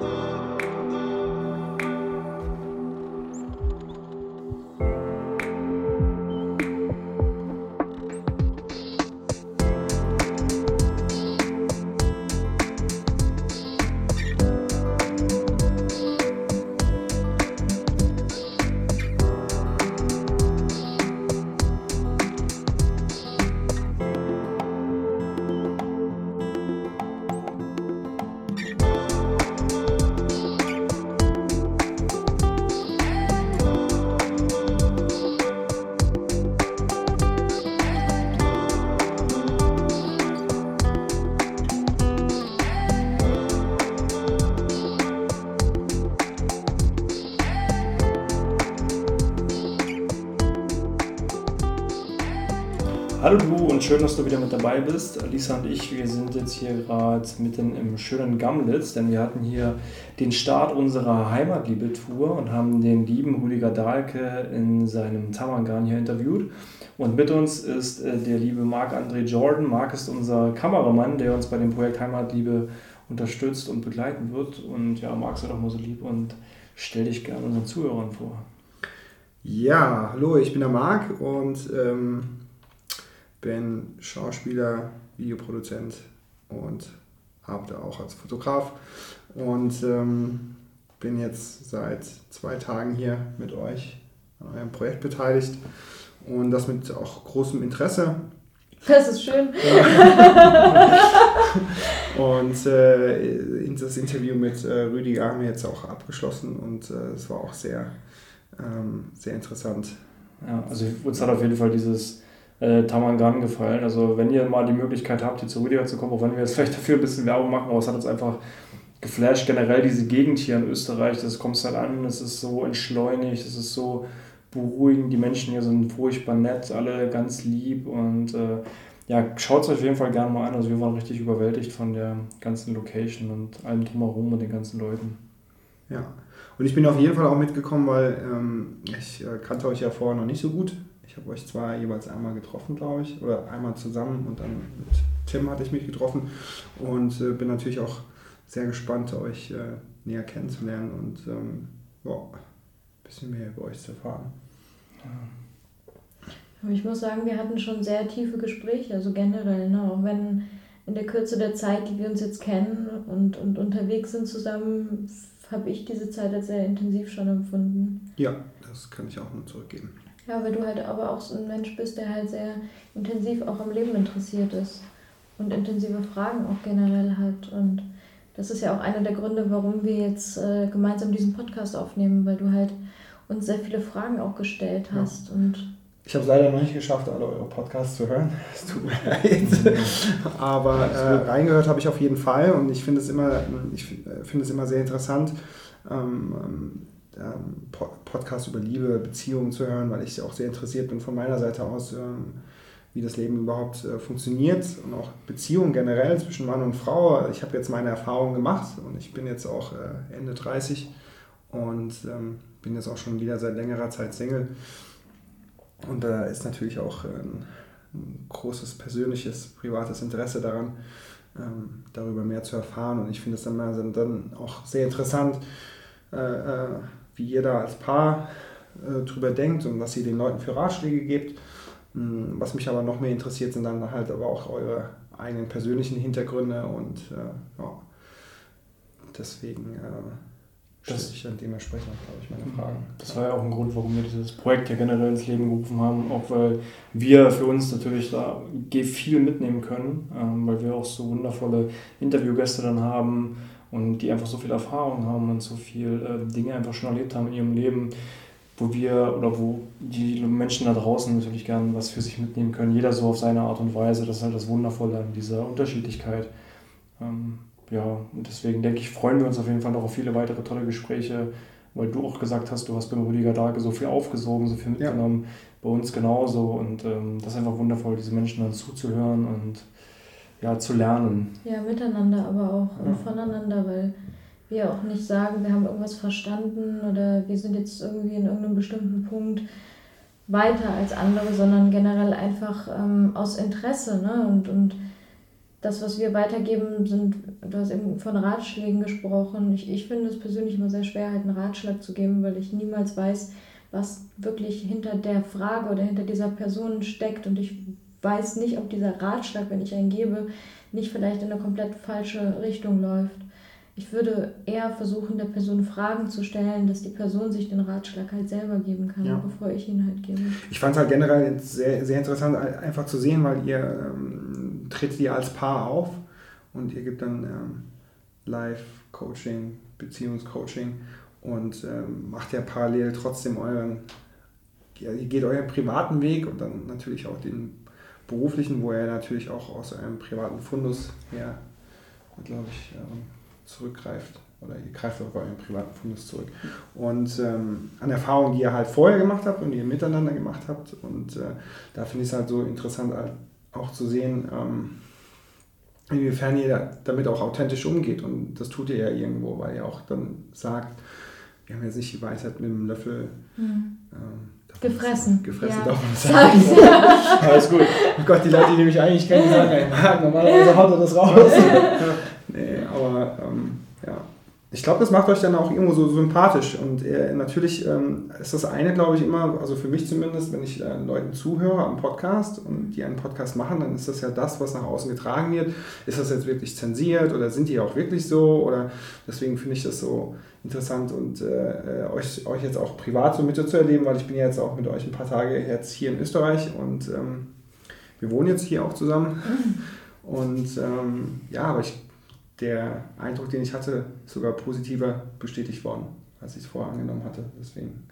Hallo schön, dass du wieder mit dabei bist. Lisa und ich, wir sind jetzt hier gerade mitten im schönen Gamlitz, denn wir hatten hier den Start unserer Heimatliebe-Tour und haben den lieben Rüdiger Dahlke in seinem Tamangan hier interviewt. Und mit uns ist äh, der liebe Marc-André Jordan. Marc ist unser Kameramann, der uns bei dem Projekt Heimatliebe unterstützt und begleiten wird. Und ja, Marc, sei doch mal so lieb und stell dich gerne unseren Zuhörern vor. Ja, hallo, ich bin der Marc und ähm, bin Schauspieler, Videoproduzent und arbeite auch als Fotograf und ähm, bin jetzt seit zwei Tagen hier mit euch an eurem Projekt beteiligt und das mit auch großem Interesse. Das ist schön. und äh, das Interview mit äh, Rüdiger haben wir jetzt auch abgeschlossen und äh, es war auch sehr, ähm, sehr interessant. Ja, also uns hat auf jeden Fall dieses äh, Tamangan gefallen. Also wenn ihr mal die Möglichkeit habt, hier zu Rüdiger zu kommen, auch wenn wir jetzt vielleicht dafür ein bisschen Werbung machen, aber es hat uns einfach geflasht, generell diese Gegend hier in Österreich, das kommt halt an, es ist so entschleunigt, es ist so beruhigend, die Menschen hier sind furchtbar nett, alle ganz lieb und äh, ja, schaut es euch auf jeden Fall gerne mal an. Also wir waren richtig überwältigt von der ganzen Location und allem drumherum und den ganzen Leuten. Ja, und ich bin auf jeden Fall auch mitgekommen, weil ähm, ich äh, kannte euch ja vorher noch nicht so gut habe euch zwar jeweils einmal getroffen, glaube ich, oder einmal zusammen und dann mit Tim hatte ich mich getroffen und äh, bin natürlich auch sehr gespannt, euch äh, näher kennenzulernen und ähm, ja, ein bisschen mehr über euch zu erfahren. Ja. Ich muss sagen, wir hatten schon sehr tiefe Gespräche, also generell, ne? auch wenn in der Kürze der Zeit, die wir uns jetzt kennen und, und unterwegs sind zusammen, habe ich diese Zeit als sehr intensiv schon empfunden. Ja, das kann ich auch nur zurückgeben. Ja, weil du halt aber auch so ein Mensch bist, der halt sehr intensiv auch am Leben interessiert ist und intensive Fragen auch generell hat. Und das ist ja auch einer der Gründe, warum wir jetzt äh, gemeinsam diesen Podcast aufnehmen, weil du halt uns sehr viele Fragen auch gestellt hast. Ja. Und ich habe es leider noch nicht geschafft, alle eure Podcasts zu hören. Es tut mir leid. Aber äh, reingehört habe ich auf jeden Fall und ich finde es immer, ich äh, finde es immer sehr interessant. Ähm, ähm ähm, Podcast über Liebe, Beziehungen zu hören, weil ich auch sehr interessiert bin von meiner Seite aus, ähm, wie das Leben überhaupt äh, funktioniert und auch Beziehungen generell zwischen Mann und Frau. Ich habe jetzt meine Erfahrungen gemacht und ich bin jetzt auch äh, Ende 30 und ähm, bin jetzt auch schon wieder seit längerer Zeit Single. Und da ist natürlich auch ein, ein großes persönliches, privates Interesse daran, darüber mehr zu erfahren. Und ich finde es dann, dann auch sehr interessant, äh, wie ihr da als Paar äh, drüber denkt und was ihr den Leuten für Ratschläge gebt. Hm, was mich aber noch mehr interessiert, sind dann halt aber auch eure eigenen persönlichen Hintergründe und äh, ja, deswegen äh, stelle ich dann dementsprechend, glaube ich, meine mhm. Fragen. Das war ja auch ein Grund, warum wir dieses Projekt ja generell ins Leben gerufen haben, auch weil wir für uns natürlich da viel mitnehmen können, ähm, weil wir auch so wundervolle Interviewgäste dann haben, und die einfach so viel Erfahrung haben und so viel äh, Dinge einfach schon erlebt haben in ihrem Leben, wo wir oder wo die Menschen da draußen natürlich gern was für sich mitnehmen können. Jeder so auf seine Art und Weise. Das ist halt das Wundervolle an dieser Unterschiedlichkeit. Ähm, ja, und deswegen denke ich, freuen wir uns auf jeden Fall noch auf viele weitere tolle Gespräche, weil du auch gesagt hast, du hast beim Rüdiger Dage so viel aufgesogen, so viel mitgenommen. Ja. Bei uns genauso. Und ähm, das ist einfach wundervoll, diese Menschen dann zuzuhören und ja, zu lernen. Ja, miteinander aber auch und voneinander, weil wir auch nicht sagen, wir haben irgendwas verstanden oder wir sind jetzt irgendwie in irgendeinem bestimmten Punkt weiter als andere, sondern generell einfach ähm, aus Interesse. Ne? Und, und das, was wir weitergeben, sind, du hast eben von Ratschlägen gesprochen. Ich, ich finde es persönlich immer sehr schwer, halt einen Ratschlag zu geben, weil ich niemals weiß, was wirklich hinter der Frage oder hinter dieser Person steckt. Und ich weiß nicht, ob dieser Ratschlag, wenn ich einen gebe, nicht vielleicht in eine komplett falsche Richtung läuft. Ich würde eher versuchen, der Person Fragen zu stellen, dass die Person sich den Ratschlag halt selber geben kann, ja. bevor ich ihn halt gebe. Ich fand es halt generell sehr, sehr interessant, einfach zu sehen, weil ihr ähm, tritt ihr als Paar auf und ihr gibt dann ähm, Live-Coaching, Beziehungscoaching und ähm, macht ja parallel trotzdem euren, ja, ihr geht euren privaten Weg und dann natürlich auch den beruflichen, wo ihr natürlich auch aus einem privaten Fundus her, glaube ich, ähm, zurückgreift. Oder ihr greift auf euren privaten Fundus zurück. Und ähm, an Erfahrungen, die ihr halt vorher gemacht habt und die ihr miteinander gemacht habt. Und äh, da finde ich es halt so interessant, halt auch zu sehen, ähm, inwiefern ihr damit auch authentisch umgeht. Und das tut ihr ja irgendwo, weil ihr auch dann sagt, wir haben jetzt nicht die Weisheit mit dem Löffel. Mhm. Ähm, gefressen. Gefressen, ja. darf man sagen. Alles gut. Oh Gott, die Leute, die mich eigentlich kennen, sagen, ey, normalerweise haut er das raus. nee, aber ähm, ja ich glaube, das macht euch dann auch irgendwo so sympathisch. Und äh, natürlich ähm, ist das eine, glaube ich, immer, also für mich zumindest, wenn ich äh, Leuten zuhöre am Podcast und die einen Podcast machen, dann ist das ja das, was nach außen getragen wird. Ist das jetzt wirklich zensiert oder sind die auch wirklich so? Oder deswegen finde ich das so interessant und äh, äh euch, euch jetzt auch privat so mitzuerleben, weil ich bin ja jetzt auch mit euch ein paar Tage jetzt hier in Österreich und ähm, wir wohnen jetzt hier auch zusammen. Mhm. Und ähm, ja, aber ich der Eindruck, den ich hatte, sogar positiver bestätigt worden, als ich es vorher angenommen hatte. Deswegen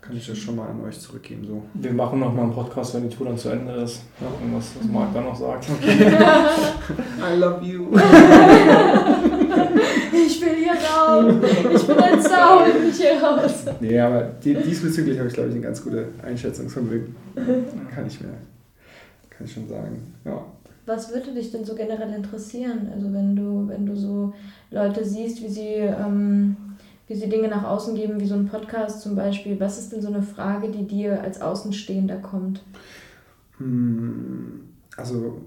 kann ich das schon mal an euch zurückgeben. So. Wir machen noch mal einen Podcast, wenn die Tour dann zu Ende ist. Ja, irgendwas, was Marc dann noch sagt. Okay. I love you. ich will hier raus. Ich bin ein Sau, ich will hier raus. Nee, aber diesbezüglich habe ich, glaube ich, eine ganz gute Einschätzungsvermögen. Kann ich mir, kann ich schon sagen. Ja. Was würde dich denn so generell interessieren? Also wenn du, wenn du so Leute siehst, wie sie, ähm, wie sie Dinge nach außen geben, wie so ein Podcast zum Beispiel, was ist denn so eine Frage, die dir als Außenstehender kommt? Hm, also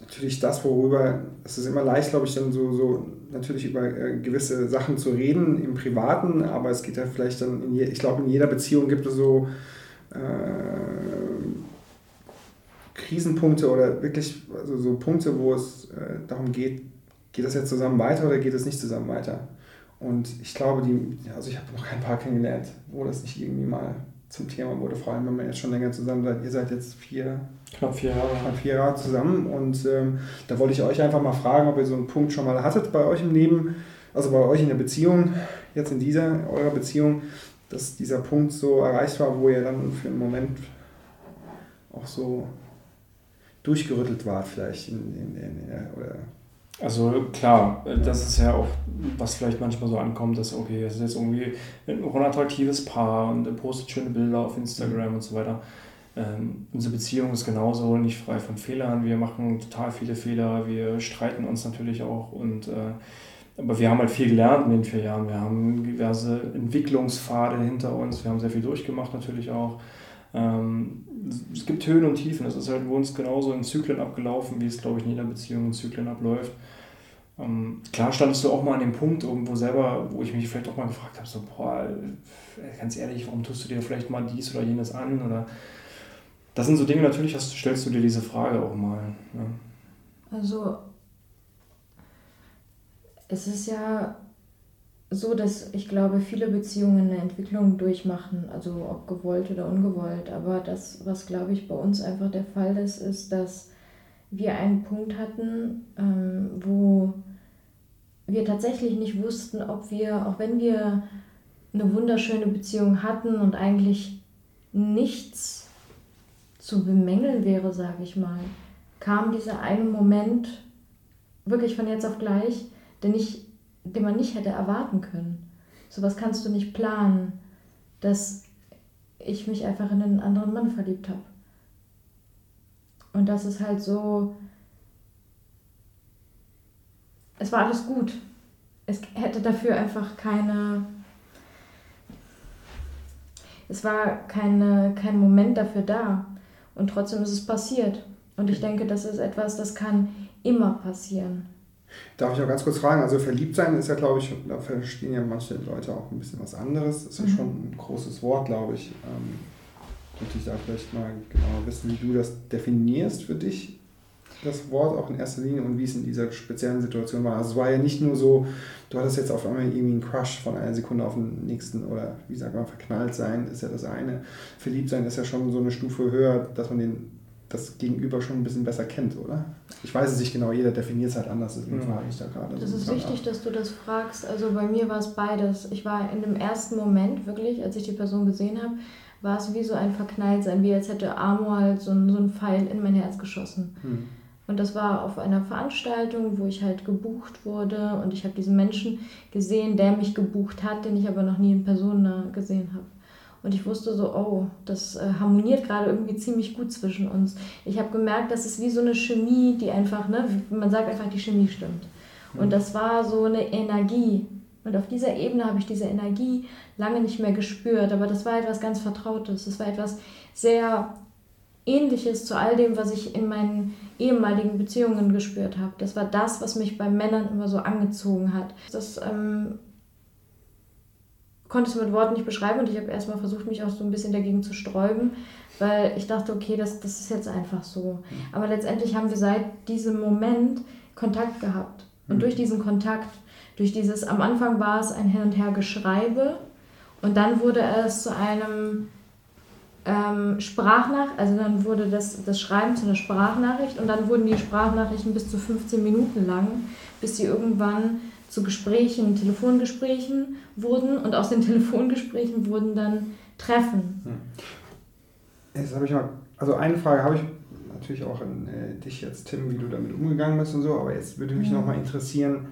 natürlich das, worüber, es ist immer leicht, glaube ich, dann so, so natürlich über äh, gewisse Sachen zu reden im Privaten, aber es geht ja vielleicht dann, in je, ich glaube, in jeder Beziehung gibt es so äh, Krisenpunkte oder wirklich also so Punkte, wo es äh, darum geht, geht das jetzt zusammen weiter oder geht es nicht zusammen weiter? Und ich glaube, die, also ich habe noch kein Paar kennengelernt, wo das nicht irgendwie mal zum Thema wurde, vor allem wenn man jetzt schon länger zusammen seid. Ihr seid jetzt vier, knapp vier Jahre, knapp vier Jahre zusammen und ähm, da wollte ich euch einfach mal fragen, ob ihr so einen Punkt schon mal hattet bei euch im Leben, also bei euch in der Beziehung, jetzt in dieser, eurer Beziehung, dass dieser Punkt so erreicht war, wo ihr dann für einen Moment auch so durchgerüttelt war vielleicht in, in, in, oder also klar, das ist ja auch, was vielleicht manchmal so ankommt, dass okay, es ist jetzt irgendwie ein unattraktives Paar und postet schöne Bilder auf Instagram und so weiter. Ähm, unsere Beziehung ist genauso nicht frei von Fehlern. Wir machen total viele Fehler, wir streiten uns natürlich auch und äh, aber wir haben halt viel gelernt in den vier Jahren. Wir haben diverse Entwicklungspfade hinter uns, wir haben sehr viel durchgemacht natürlich auch. Ähm, es gibt Höhen und Tiefen. Es ist halt bei uns genauso in Zyklen abgelaufen, wie es, glaube ich, in jeder Beziehung in Zyklen abläuft. Ähm, klar standest du auch mal an dem Punkt irgendwo selber, wo ich mich vielleicht auch mal gefragt habe, so, boah, ganz ehrlich, warum tust du dir vielleicht mal dies oder jenes an? Oder das sind so Dinge, natürlich hast, stellst du dir diese Frage auch mal. Ja. Also, es ist ja so, dass ich glaube, viele Beziehungen eine Entwicklung durchmachen, also ob gewollt oder ungewollt. Aber das, was glaube ich bei uns einfach der Fall ist, ist, dass wir einen Punkt hatten, ähm, wo wir tatsächlich nicht wussten, ob wir, auch wenn wir eine wunderschöne Beziehung hatten und eigentlich nichts zu bemängeln wäre, sage ich mal, kam dieser eine Moment wirklich von jetzt auf gleich, der nicht den man nicht hätte erwarten können. Sowas kannst du nicht planen, dass ich mich einfach in einen anderen Mann verliebt habe. Und das ist halt so. Es war alles gut. Es hätte dafür einfach keine. Es war keine, kein Moment dafür da. Und trotzdem ist es passiert. Und ich denke, das ist etwas, das kann immer passieren. Darf ich auch ganz kurz fragen? Also verliebt sein ist ja, glaube ich, da verstehen ja manche Leute auch ein bisschen was anderes. Das ist ja mhm. schon ein großes Wort, glaube ich. Ähm, würde ich da vielleicht mal genauer wissen, wie du das definierst für dich, das Wort auch in erster Linie und wie es in dieser speziellen Situation war. Also es war ja nicht nur so, du hattest jetzt auf einmal irgendwie einen Crush von einer Sekunde auf den nächsten oder wie sagt man, verknallt sein ist ja das eine. Verliebt sein ist ja schon so eine Stufe höher, dass man den das Gegenüber schon ein bisschen besser kennt, oder? Ich weiß es nicht genau, jeder definiert es halt anders, deswegen frage ich da gerade. Das ist wichtig, ab. dass du das fragst. Also bei mir war es beides. Ich war in dem ersten Moment wirklich, als ich die Person gesehen habe, war es wie so ein Verknalltsein, wie als hätte Amor halt so, ein, so einen Pfeil in mein Herz geschossen. Hm. Und das war auf einer Veranstaltung, wo ich halt gebucht wurde und ich habe diesen Menschen gesehen, der mich gebucht hat, den ich aber noch nie in Person gesehen habe. Und ich wusste so, oh, das äh, harmoniert gerade irgendwie ziemlich gut zwischen uns. Ich habe gemerkt, das ist wie so eine Chemie, die einfach, ne, man sagt einfach, die Chemie stimmt. Und das war so eine Energie. Und auf dieser Ebene habe ich diese Energie lange nicht mehr gespürt. Aber das war etwas ganz Vertrautes. Das war etwas sehr Ähnliches zu all dem, was ich in meinen ehemaligen Beziehungen gespürt habe. Das war das, was mich bei Männern immer so angezogen hat. Das ähm, konnte ich mit Worten nicht beschreiben und ich habe erstmal versucht, mich auch so ein bisschen dagegen zu sträuben, weil ich dachte, okay, das, das ist jetzt einfach so. Aber letztendlich haben wir seit diesem Moment Kontakt gehabt. Und mhm. durch diesen Kontakt, durch dieses, am Anfang war es ein Hin und Her Geschreibe und dann wurde es zu einem ähm, Sprachnachricht, also dann wurde das, das Schreiben zu einer Sprachnachricht und dann wurden die Sprachnachrichten bis zu 15 Minuten lang, bis sie irgendwann zu Gesprächen, Telefongesprächen wurden und aus den Telefongesprächen wurden dann Treffen. Hm. Jetzt habe ich mal, also eine Frage habe ich natürlich auch an äh, dich jetzt, Tim, wie du damit umgegangen bist und so, aber jetzt würde mich mhm. nochmal interessieren,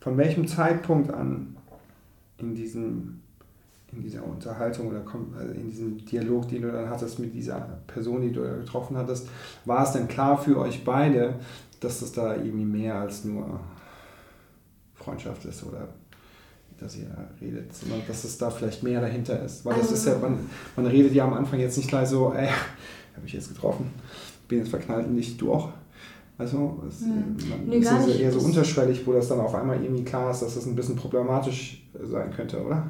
von welchem Zeitpunkt an in diesem in dieser Unterhaltung oder also in diesem Dialog, den du dann hattest mit dieser Person, die du getroffen hattest, war es denn klar für euch beide, dass das da irgendwie mehr als nur Freundschaft ist oder dass ihr redet, sondern dass es da vielleicht mehr dahinter ist. Weil das ist ja, man, man redet ja am Anfang jetzt nicht gleich so, ey, habe ich jetzt getroffen, bin jetzt verknallt und nicht du auch. Also es hm. nee, ist ja eher so unterschwellig, wo das dann auf einmal irgendwie klar ist, dass das ein bisschen problematisch sein könnte, oder?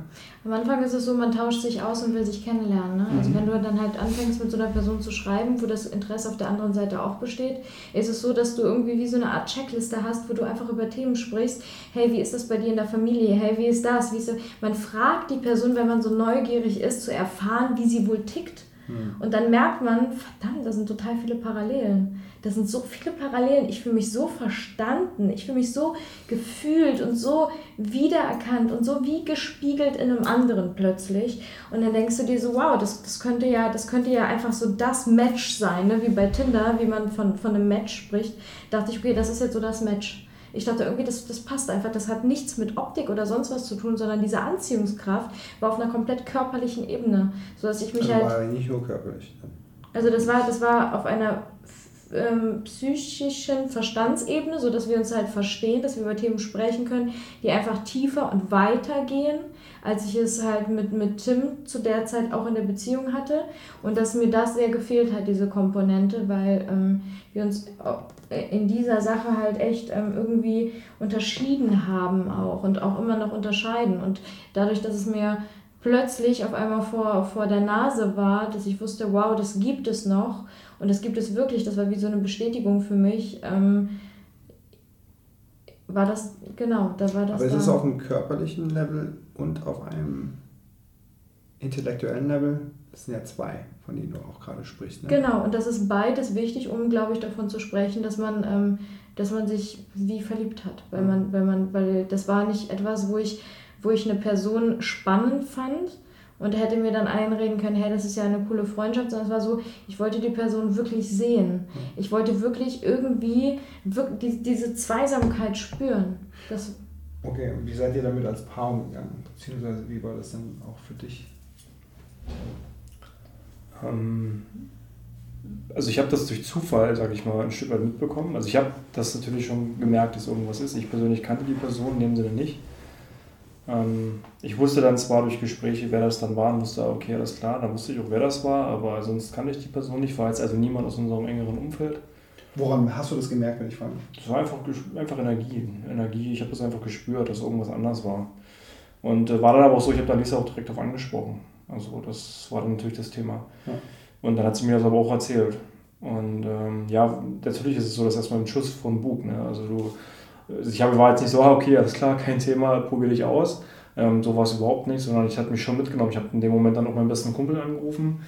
Am Anfang ist es so, man tauscht sich aus und will sich kennenlernen. Ne? Also mhm. Also wenn du dann halt anfängst mit so einer Person zu schreiben, wo das Interesse auf der anderen Seite auch besteht, ist es so, dass du irgendwie wie so eine Art Checkliste hast, wo du einfach über Themen sprichst. Hey, wie ist das bei dir in der Familie? Hey, wie ist das? Wie ist das? Man fragt die Person, wenn man so neugierig ist, zu erfahren, wie sie wohl tickt. Mhm. Und dann merkt man, verdammt, da sind total viele Parallelen. Das sind so viele Parallelen. Ich fühle mich so verstanden. Ich fühle mich so gefühlt und so wiedererkannt und so wie gespiegelt in einem anderen plötzlich. Und dann denkst du dir so, wow, das, das, könnte, ja, das könnte ja einfach so das Match sein, ne? wie bei Tinder, wie man von, von einem Match spricht. Da dachte ich, okay, das ist jetzt so das Match. Ich dachte irgendwie, das, das passt einfach. Das hat nichts mit Optik oder sonst was zu tun, sondern diese Anziehungskraft war auf einer komplett körperlichen Ebene. Sodass ich mich also halt. War nicht nur körperlich. Also das war, das war auf einer ähm, psychischen Verstandsebene, sodass wir uns halt verstehen, dass wir über Themen sprechen können, die einfach tiefer und weiter gehen, als ich es halt mit, mit Tim zu der Zeit auch in der Beziehung hatte. Und dass mir das sehr gefehlt hat, diese Komponente, weil ähm, wir uns in dieser Sache halt echt ähm, irgendwie unterschieden haben auch und auch immer noch unterscheiden. Und dadurch, dass es mir plötzlich auf einmal vor, vor der Nase war, dass ich wusste, wow, das gibt es noch und das gibt es wirklich, das war wie so eine Bestätigung für mich. Ähm, war das, genau, da war das. Aber ist es auf einem körperlichen Level und auf einem intellektuellen Level? Das sind ja zwei, von denen du auch gerade sprichst. Ne? Genau, und das ist beides wichtig, um, glaube ich, davon zu sprechen, dass man, ähm, dass man sich wie verliebt hat. Weil mhm. man, weil man, weil das war nicht etwas, wo ich, wo ich eine Person spannend fand, und hätte mir dann einreden können, hey, das ist ja eine coole Freundschaft, sondern es war so, ich wollte die Person wirklich sehen. Mhm. Ich wollte wirklich irgendwie wirklich diese Zweisamkeit spüren. Das okay, und wie seid ihr damit als Paar umgegangen? Beziehungsweise wie war das dann auch für dich? Ähm, also ich habe das durch Zufall, sage ich mal, ein Stück weit mitbekommen. Also ich habe das natürlich schon gemerkt, dass irgendwas ist. Ich persönlich kannte die Person in dem Sinne nicht. Ähm, ich wusste dann zwar durch Gespräche, wer das dann war, und wusste, okay, alles klar, dann wusste ich auch, wer das war, aber sonst kannte ich die Person nicht, war jetzt also niemand aus unserem engeren Umfeld. Woran hast du das gemerkt, wenn ich frage? Das war einfach, einfach Energie. Energie, ich habe das einfach gespürt, dass irgendwas anders war. Und äh, war dann aber auch so, ich habe da Lisa auch direkt auf angesprochen. Also das war dann natürlich das Thema. Ja. Und dann hat sie mir das aber auch erzählt. Und ähm, ja, natürlich ist es so, dass erstmal ein Schuss vom Bug. Ne? Also du, also ich war jetzt nicht so, ah, okay, alles klar, kein Thema, probiere dich aus. Ähm, so war es überhaupt nicht, sondern ich hatte mich schon mitgenommen. Ich habe in dem Moment dann auch meinen besten Kumpel angerufen,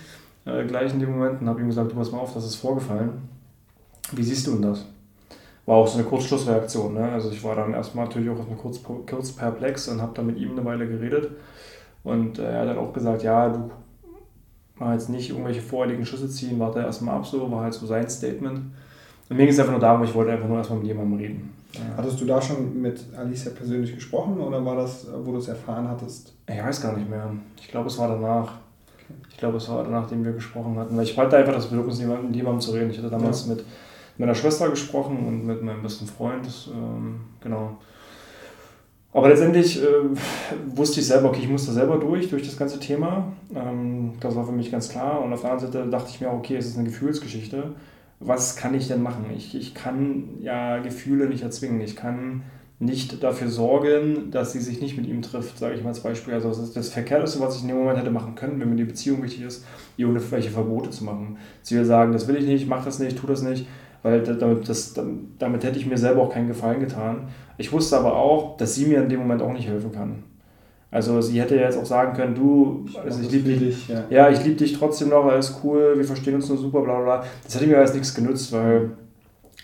äh, gleich in dem Moment, und habe ihm gesagt, du pass mal auf, das ist vorgefallen. Wie siehst du denn das? War auch so eine Kurzschlussreaktion. Ne? Also ich war dann erstmal natürlich auch kurz, kurz perplex und habe dann mit ihm eine Weile geredet. Und äh, er hat dann auch gesagt, ja, du mal jetzt nicht irgendwelche voreiligen Schüsse ziehen, warte erstmal ab, so war halt so sein Statement. Und mir ging es einfach nur darum, ich wollte einfach nur erstmal mit jemandem reden. Hattest du da schon mit Alicia persönlich gesprochen oder war das, wo du es erfahren hattest? Ich weiß gar nicht mehr. Ich glaube, es war danach. Ich glaube, es war danach, nachdem wir gesprochen hatten. Weil ich hatte einfach das Bedürfnis, mit jemandem zu reden. Ich hatte damals ja. mit meiner Schwester gesprochen und mit meinem besten Freund. Ähm, genau. Aber letztendlich äh, wusste ich selber, okay, ich muss da selber durch, durch das ganze Thema. Ähm, das war für mich ganz klar. Und auf der anderen Seite dachte ich mir, okay, es ist eine Gefühlsgeschichte. Was kann ich denn machen? Ich, ich kann ja Gefühle nicht erzwingen. Ich kann nicht dafür sorgen, dass sie sich nicht mit ihm trifft, sage ich mal als Beispiel. Also das das Verkehrteste, was ich in dem Moment hätte machen können, wenn mir die Beziehung wichtig ist, ihr irgendwelche Verbote zu machen. Sie will sagen, das will ich nicht, mach das nicht, tu das nicht weil damit, das, damit hätte ich mir selber auch keinen Gefallen getan. Ich wusste aber auch, dass sie mir in dem Moment auch nicht helfen kann. Also sie hätte jetzt auch sagen können, du, also ich liebe dich, ja. ja, ich liebe dich trotzdem noch, alles cool, wir verstehen uns nur super, bla bla. Das hätte mir alles nichts genützt, weil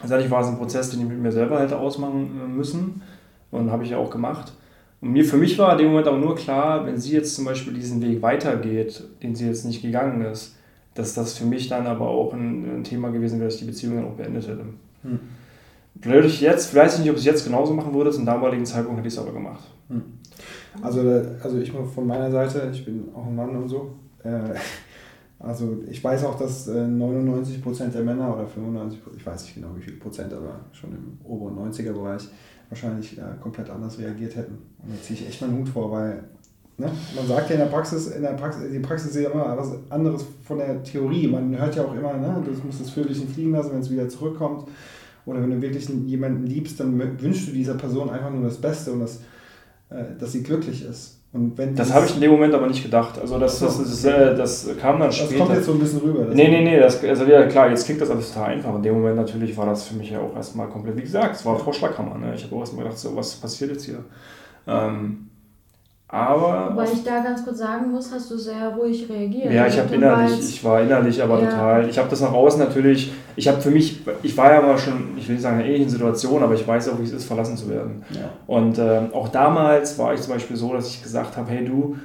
letztendlich war es ein Prozess, den ich mit mir selber hätte ausmachen äh, müssen und habe ich ja auch gemacht. Und mir, für mich war in dem Moment auch nur klar, wenn sie jetzt zum Beispiel diesen Weg weitergeht, den sie jetzt nicht gegangen ist, dass das für mich dann aber auch ein, ein Thema gewesen wäre, dass ich die Beziehung dann auch beendet hätte. Hm. Würde ich jetzt, weiß ich nicht, ob ich es jetzt genauso machen würde, zum damaligen Zeitpunkt hätte ich es aber gemacht. Hm. Also, also ich von meiner Seite, ich bin auch ein Mann und so. Äh, also ich weiß auch, dass 99% äh, der Männer oder 95%, ich weiß nicht genau wie viel Prozent, aber schon im oberen 90er-Bereich wahrscheinlich äh, komplett anders reagiert hätten. Und da ziehe ich echt meinen Hut vor, weil Ne? Man sagt ja in der Praxis, in der Praxis, die Praxis ist ja immer was anderes von der Theorie. Man hört ja auch immer, ne, du musst das Vögelchen fliegen lassen, wenn es wieder zurückkommt. Oder wenn du wirklich jemanden liebst, dann wünschst du dieser Person einfach nur das Beste und das, äh, dass sie glücklich ist. Und wenn das habe ich in dem Moment aber nicht gedacht. Also das, das, das, das, das kam dann später. Das kommt jetzt so ein bisschen rüber. Nee, nee, nee. Das, also ja, klar, jetzt klingt das alles total einfach. In dem Moment natürlich war das für mich ja auch erstmal komplett, wie gesagt, es war Vorschlaghammer. Ne? Ich habe auch erstmal gedacht, so, was passiert jetzt hier? Ähm, aber. Wobei ich da ganz kurz sagen muss, hast du sehr ruhig reagiert. Ja, ich habe innerlich, ich war innerlich aber ja. total. Ich habe das nach außen natürlich, ich habe für mich, ich war ja mal schon, ich will nicht sagen in einer ähnlichen Situation, aber ich weiß auch, wie es ist, verlassen zu werden. Ja. Und äh, auch damals war ich zum Beispiel so, dass ich gesagt habe, hey du,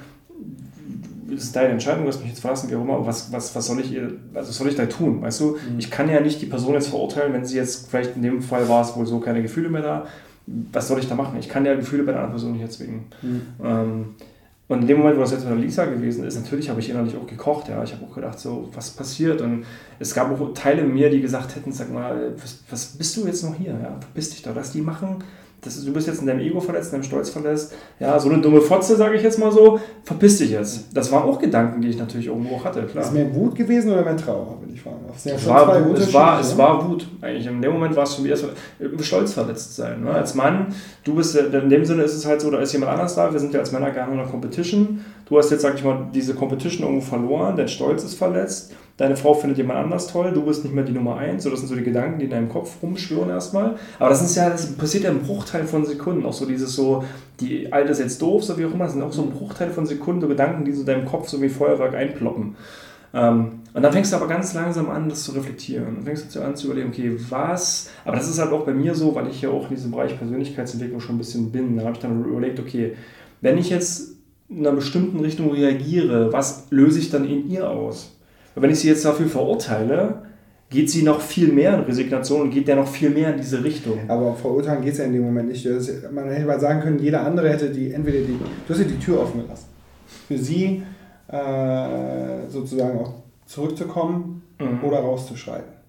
es ist deine Entscheidung, du hast mich jetzt verlassen, wie auch immer, was, was, was soll ich also was soll ich da tun, weißt du? Mhm. Ich kann ja nicht die Person jetzt verurteilen, wenn sie jetzt, vielleicht in dem Fall war es wohl so, keine Gefühle mehr da, was soll ich da machen? Ich kann ja Gefühle bei einer anderen Person nicht erzwingen. Mhm. Ähm, und in dem Moment, wo das jetzt mit der Lisa gewesen ist, natürlich habe ich innerlich auch gekocht. Ja. Ich habe auch gedacht, so, was passiert? Und es gab auch Teile in mir, die gesagt hätten, sag mal, was, was bist du jetzt noch hier? Ja? Verpiss dich doch, lass die machen das, du bist jetzt in deinem Ego verletzt, in deinem Stolz verletzt. Ja, so eine dumme Fotze, sage ich jetzt mal so, verpiss dich jetzt. Das waren auch Gedanken, die ich natürlich irgendwo auch hatte, klar. Ist mehr Wut gewesen oder mehr Trauer, wenn ich fragen darf? Es war, Wut, es, war, es war Wut. Eigentlich in dem Moment war es für mich erst Stolz verletzt sein. Ne? Als Mann, du bist, in dem Sinne ist es halt so, da ist jemand anders da, wir sind ja als Männer gerne in einer Competition. Du hast jetzt, sag ich mal, diese Competition irgendwo verloren, dein Stolz ist verletzt deine Frau findet jemand anders toll, du bist nicht mehr die Nummer eins. So, das sind so die Gedanken, die in deinem Kopf rumschwirren erstmal. Aber das ist ja, das passiert ja im Bruchteil von Sekunden. Auch so dieses so, die Alte ist jetzt doof, so wie auch immer, das sind auch so ein Bruchteil von Sekunden, so Gedanken, die so in deinem Kopf so wie Feuerwerk einploppen. Ähm, und dann fängst du aber ganz langsam an, das zu reflektieren. Dann fängst du an zu überlegen, okay, was, aber das ist halt auch bei mir so, weil ich ja auch in diesem Bereich Persönlichkeitsentwicklung schon ein bisschen bin. Da habe ich dann überlegt, okay, wenn ich jetzt in einer bestimmten Richtung reagiere, was löse ich dann in ihr aus? Wenn ich sie jetzt dafür verurteile, geht sie noch viel mehr in Resignation und geht der noch viel mehr in diese Richtung. Aber verurteilen geht es ja in dem Moment nicht. Man hätte mal sagen können, jeder andere hätte die entweder die, du hast ja die Tür offen gelassen. Für sie äh, sozusagen auch zurückzukommen mhm. oder rauszuschreiten.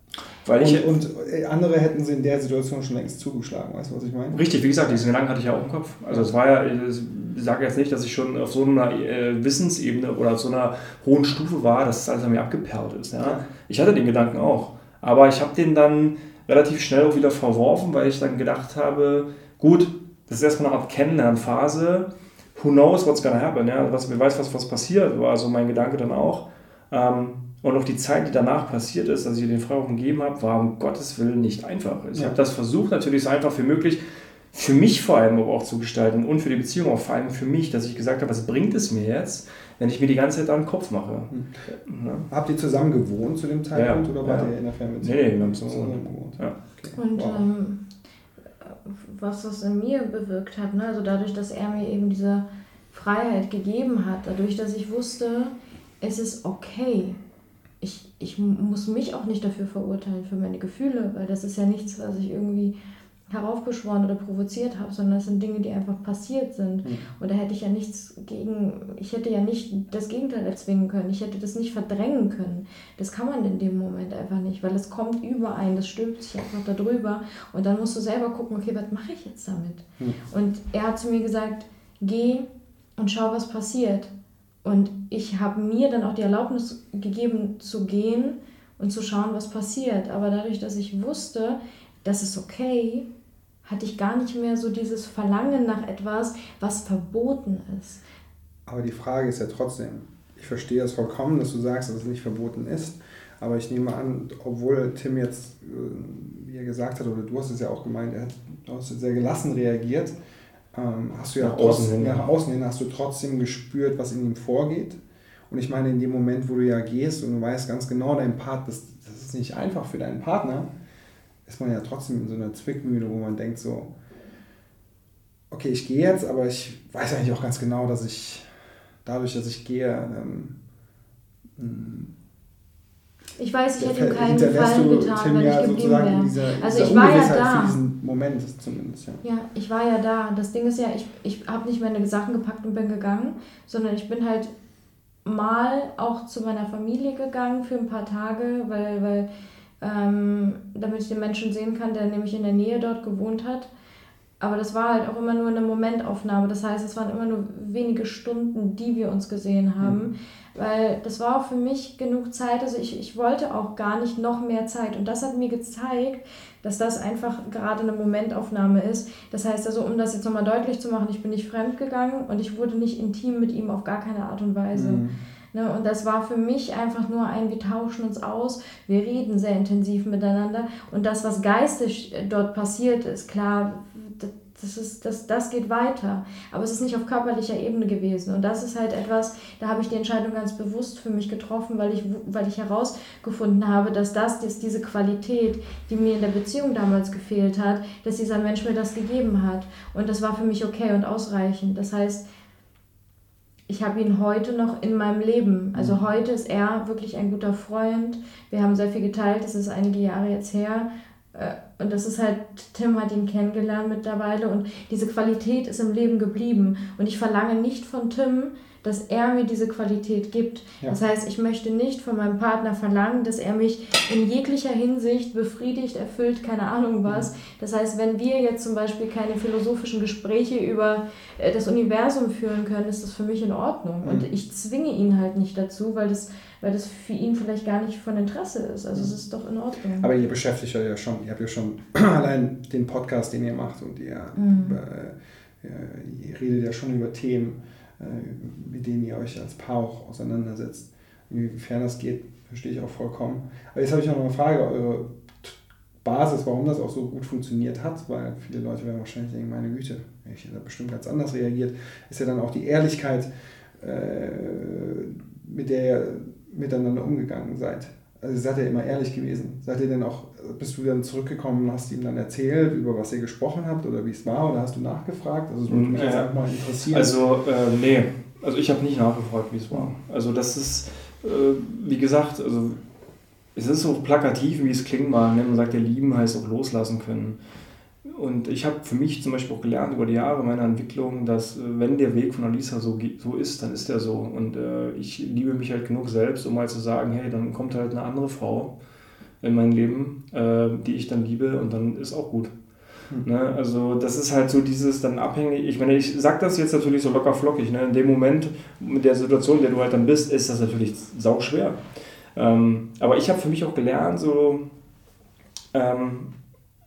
Weil und, ich, und äh, andere hätten sie in der Situation schon längst zugeschlagen, weißt du, was ich meine? Richtig, wie gesagt, diesen Gedanken hatte ich ja auch im Kopf. Also es war ja, ich sage jetzt nicht, dass ich schon auf so einer äh, Wissensebene oder auf so einer hohen Stufe war, dass es alles an mir abgeperlt ist. Ja? ja. Ich hatte den Gedanken auch. Aber ich habe den dann relativ schnell auch wieder verworfen, weil ich dann gedacht habe, gut, das ist erstmal eine Art Kennenlernphase. Who knows what's gonna happen? Ja? Was, wer weiß, was, was passiert, war so mein Gedanke dann auch. Ähm, und auch die Zeit, die danach passiert ist, dass ich den Freiraum gegeben habe, war um Gottes Willen nicht einfach. Ich ja. habe das versucht, natürlich so einfach wie möglich für mich vor allem aber auch zu gestalten und für die Beziehung auch vor allem für mich, dass ich gesagt habe, was bringt es mir jetzt, wenn ich mir die ganze Zeit an den Kopf mache. Hm. Ja. Habt ihr zusammen gewohnt zu dem Zeitpunkt ja, oder wart ja. ihr in der Fernbeziehung? Nee, nee, wir haben zusammen gewohnt. Ja. Okay. Und wow. ähm, was das in mir bewirkt hat, ne? also dadurch, dass er mir eben diese Freiheit gegeben hat, dadurch, dass ich wusste, es ist okay. Ich, muss mich auch nicht dafür verurteilen, für meine Gefühle, weil das ist ja nichts, was ich irgendwie heraufbeschworen oder provoziert habe, sondern es sind Dinge, die einfach passiert sind. Mhm. Und da hätte ich ja nichts gegen, ich hätte ja nicht das Gegenteil erzwingen können. Ich hätte das nicht verdrängen können. Das kann man in dem Moment einfach nicht, weil es kommt über einen, das stülpt sich einfach darüber. Und dann musst du selber gucken, okay, was mache ich jetzt damit? Mhm. Und er hat zu mir gesagt, geh und schau, was passiert. Und ich habe mir dann auch die Erlaubnis gegeben zu gehen und zu schauen, was passiert. Aber dadurch, dass ich wusste, das ist okay, hatte ich gar nicht mehr so dieses Verlangen nach etwas, was verboten ist. Aber die Frage ist ja trotzdem, ich verstehe es vollkommen, dass du sagst, dass es nicht verboten ist, aber ich nehme an, obwohl Tim jetzt, äh, wie er gesagt hat, oder du hast es ja auch gemeint, er hat sehr gelassen reagiert, ähm, hast du ja nach außen, hin. nach außen hin hast du trotzdem gespürt, was in ihm vorgeht. Und ich meine, in dem Moment, wo du ja gehst und du weißt ganz genau, dein Part, das, das ist nicht einfach für deinen Partner, ist man ja trotzdem in so einer Zwickmühle, wo man denkt so, okay, ich gehe jetzt, aber ich weiß eigentlich auch ganz genau, dass ich dadurch, dass ich gehe, ähm, hm, ich weiß, ich hätte ihm keinen Gefallen getan, wenn ich geblieben wäre. Also ich war ja da. Moment zumindest, ja. Ja, ich war ja da. Das Ding ist ja, ich, ich habe nicht meine Sachen gepackt und bin gegangen, sondern ich bin halt mal auch zu meiner Familie gegangen für ein paar Tage, weil, weil ähm, damit ich den Menschen sehen kann, der nämlich in der Nähe dort gewohnt hat. Aber das war halt auch immer nur eine Momentaufnahme. Das heißt, es waren immer nur wenige Stunden, die wir uns gesehen haben. Mhm. Weil das war auch für mich genug Zeit. Also ich, ich wollte auch gar nicht noch mehr Zeit. Und das hat mir gezeigt, dass das einfach gerade eine Momentaufnahme ist. Das heißt also, um das jetzt nochmal deutlich zu machen, ich bin nicht fremd gegangen und ich wurde nicht intim mit ihm auf gar keine Art und Weise. Mhm. Ne, und das war für mich einfach nur ein, wir tauschen uns aus, wir reden sehr intensiv miteinander. Und das, was geistig dort passiert ist, klar, das, ist, das, das geht weiter. Aber es ist nicht auf körperlicher Ebene gewesen. Und das ist halt etwas, da habe ich die Entscheidung ganz bewusst für mich getroffen, weil ich, weil ich herausgefunden habe, dass das, dass diese Qualität, die mir in der Beziehung damals gefehlt hat, dass dieser Mensch mir das gegeben hat. Und das war für mich okay und ausreichend. Das heißt, ich habe ihn heute noch in meinem Leben. Also mhm. heute ist er wirklich ein guter Freund. Wir haben sehr viel geteilt, das ist einige Jahre jetzt her. Und das ist halt, Tim hat ihn kennengelernt mittlerweile und diese Qualität ist im Leben geblieben. Und ich verlange nicht von Tim, dass er mir diese Qualität gibt. Ja. Das heißt, ich möchte nicht von meinem Partner verlangen, dass er mich in jeglicher Hinsicht befriedigt, erfüllt, keine Ahnung was. Das heißt, wenn wir jetzt zum Beispiel keine philosophischen Gespräche über äh, das Universum führen können, ist das für mich in Ordnung. Und mhm. ich zwinge ihn halt nicht dazu, weil das, weil das für ihn vielleicht gar nicht von Interesse ist. Also es ist doch in Ordnung. Aber ihr beschäftigt euch ja schon, ihr habt ja schon allein den Podcast, den ihr macht und ihr, mhm. über, äh, ihr redet ja schon über Themen äh, mit denen ihr euch als Paar auch auseinandersetzt. Inwiefern das geht, verstehe ich auch vollkommen. Aber jetzt habe ich noch eine Frage, eure Basis, warum das auch so gut funktioniert hat, weil viele Leute werden wahrscheinlich denken, meine Güte, ich hätte bestimmt ganz anders reagiert, ist ja dann auch die Ehrlichkeit, äh, mit der ihr miteinander umgegangen seid. Also seid ihr immer ehrlich gewesen. Seid ihr denn auch, bist du dann zurückgekommen und hast ihm dann erzählt, über was ihr gesprochen habt oder wie es war oder hast du nachgefragt? Also das würde mich jetzt einfach mal interessieren. Also äh, nee, also ich habe nicht nachgefragt, wie es war. Also das ist, äh, wie gesagt, also es ist so plakativ, wie es klingt mal. Ne? Man sagt ja, lieben heißt auch loslassen können. Und ich habe für mich zum Beispiel auch gelernt über die Jahre meiner Entwicklung, dass äh, wenn der Weg von Alisa so, so ist, dann ist er so. Und äh, ich liebe mich halt genug selbst, um mal zu sagen, hey, dann kommt halt eine andere Frau in mein Leben, äh, die ich dann liebe und dann ist auch gut. Mhm. Ne? Also das ist halt so dieses dann abhängig, ich meine, ich sage das jetzt natürlich so locker flockig, ne? in dem Moment mit der Situation, in der du halt dann bist, ist das natürlich sauschwer. Ähm, aber ich habe für mich auch gelernt, so ähm,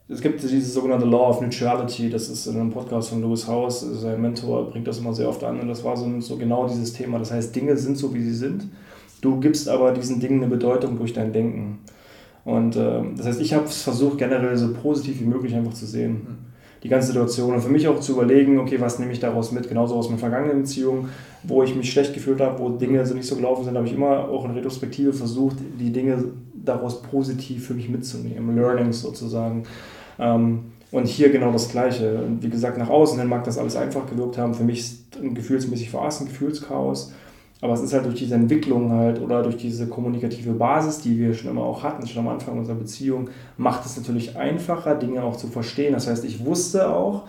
es gibt dieses sogenannte Law of Neutrality, das ist in einem Podcast von Lewis House, sein Mentor bringt das immer sehr oft an und das war so, so genau dieses Thema. Das heißt, Dinge sind so, wie sie sind. Du gibst aber diesen Dingen eine Bedeutung durch dein Denken. Und äh, das heißt, ich habe versucht, generell so positiv wie möglich einfach zu sehen. Mhm. Die ganze Situation. Und für mich auch zu überlegen, okay, was nehme ich daraus mit? Genauso aus meinen vergangenen Beziehungen, wo ich mich schlecht gefühlt habe, wo Dinge so nicht so gelaufen sind, habe ich immer auch in Retrospektive versucht, die Dinge daraus positiv für mich mitzunehmen. Learnings sozusagen. Ähm, und hier genau das Gleiche. Und wie gesagt, nach außen hin mag das alles einfach gewirkt haben. Für mich ist ein gefühlsmäßig war ein Gefühlschaos. Aber es ist halt durch diese Entwicklung halt oder durch diese kommunikative Basis, die wir schon immer auch hatten, schon am Anfang unserer Beziehung, macht es natürlich einfacher, Dinge auch zu verstehen. Das heißt, ich wusste auch,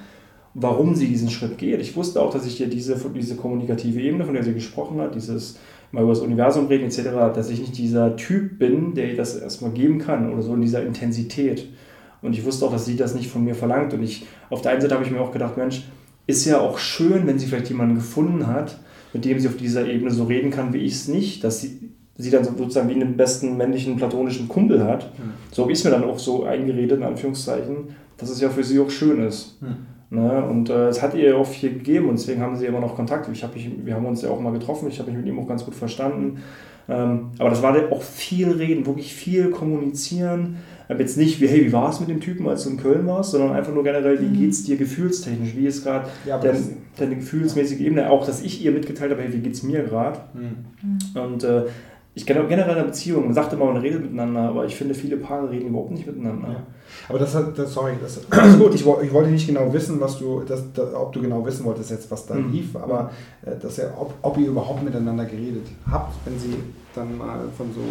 warum sie diesen Schritt geht. Ich wusste auch, dass ich hier diese, diese kommunikative Ebene, von der sie gesprochen hat, dieses mal über das Universum reden etc., dass ich nicht dieser Typ bin, der ihr das erstmal geben kann oder so in dieser Intensität. Und ich wusste auch, dass sie das nicht von mir verlangt. Und ich, auf der einen Seite habe ich mir auch gedacht, Mensch, ist ja auch schön, wenn sie vielleicht jemanden gefunden hat, mit dem sie auf dieser Ebene so reden kann, wie ich es nicht, dass sie, sie dann sozusagen wie einen besten männlichen platonischen Kumpel hat. Mhm. So habe ich es mir dann auch so eingeredet, in Anführungszeichen, dass es ja für sie auch schön ist. Mhm. Ne? Und äh, es hat ihr auch viel gegeben und deswegen haben sie immer noch Kontakt. Ich hab mich, wir haben uns ja auch mal getroffen, ich habe mich mit ihm auch ganz gut verstanden. Ähm, aber das war auch viel reden, wirklich viel kommunizieren. Aber jetzt nicht wie, hey, wie war es mit dem Typen, als du in Köln warst, sondern einfach nur generell, wie mhm. geht es dir gefühlstechnisch? Wie ist gerade ja, deine, deine gefühlsmäßige Ebene? Auch, dass ich ihr mitgeteilt habe, hey, wie geht es mir gerade? Mhm. Und äh, ich kenne auch generell in einer Beziehung, man sagt immer, man redet miteinander, aber ich finde, viele Paare reden überhaupt nicht miteinander. Ja. Aber das hat, das, sorry, das ist gut. Ich, ich, wollte nicht genau wissen, was du, das, das, ob du genau wissen wolltest jetzt, was da mhm. lief, aber äh, dass er, ob, ob ihr überhaupt miteinander geredet habt, wenn sie dann mal von so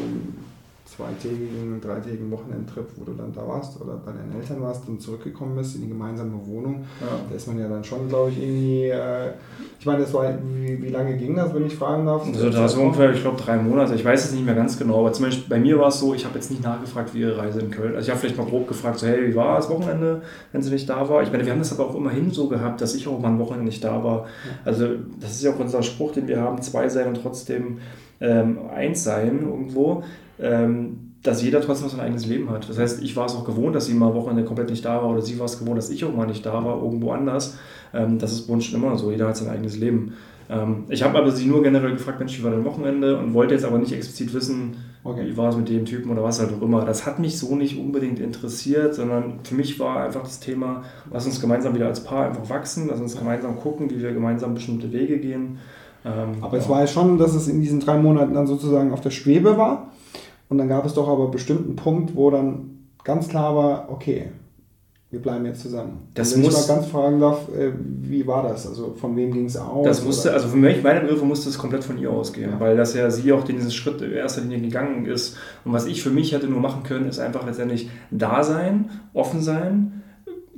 zweitägigen, dreitägigen Wochenendtrip, wo du dann da warst oder bei deinen Eltern warst und zurückgekommen bist in die gemeinsame Wohnung, ja. da ist man ja dann schon, glaube ich, irgendwie, äh, ich meine, das war, wie, wie lange ging das, wenn ich fragen darf? Also das war ungefähr, ich glaube, drei Monate, ich weiß es nicht mehr ganz genau, aber zum Beispiel bei mir war es so, ich habe jetzt nicht nachgefragt, wie ihre Reise in Köln, also ich habe vielleicht mal grob gefragt, so hey, wie war das Wochenende, wenn sie nicht da war? Ich meine, wir haben das aber auch immerhin so gehabt, dass ich auch mal ein Wochenende nicht da war. Also das ist ja auch unser Spruch, den wir haben, zwei sein und trotzdem ähm, eins sein irgendwo. Ähm, dass jeder trotzdem sein eigenes Leben hat. Das heißt, ich war es auch gewohnt, dass sie mal Wochenende komplett nicht da war oder sie war es gewohnt, dass ich auch mal nicht da war, irgendwo anders. Ähm, das ist bei uns schon immer so, jeder hat sein eigenes Leben. Ähm, ich habe aber sie nur generell gefragt, Mensch, wie war dein Wochenende und wollte jetzt aber nicht explizit wissen, okay. wie war es mit dem Typen oder was halt auch immer. Das hat mich so nicht unbedingt interessiert, sondern für mich war einfach das Thema, lass uns gemeinsam wieder als Paar einfach wachsen, lass uns gemeinsam gucken, wie wir gemeinsam bestimmte Wege gehen. Ähm, aber ja. es war ja schon, dass es in diesen drei Monaten dann sozusagen auf der Schwebe war. Und dann gab es doch aber bestimmten Punkt, wo dann ganz klar war, okay, wir bleiben jetzt zusammen. Das wenn muss, ich mal ganz fragen darf, äh, wie war das? Also von wem ging es aus? Das musste, also für mich, meine Begriffe musste es komplett von ihr ausgehen, ja. weil das ja sie auch diesen Schritt in erster Linie gegangen ist. Und was ich für mich hätte nur machen können, ist einfach letztendlich da sein, offen sein,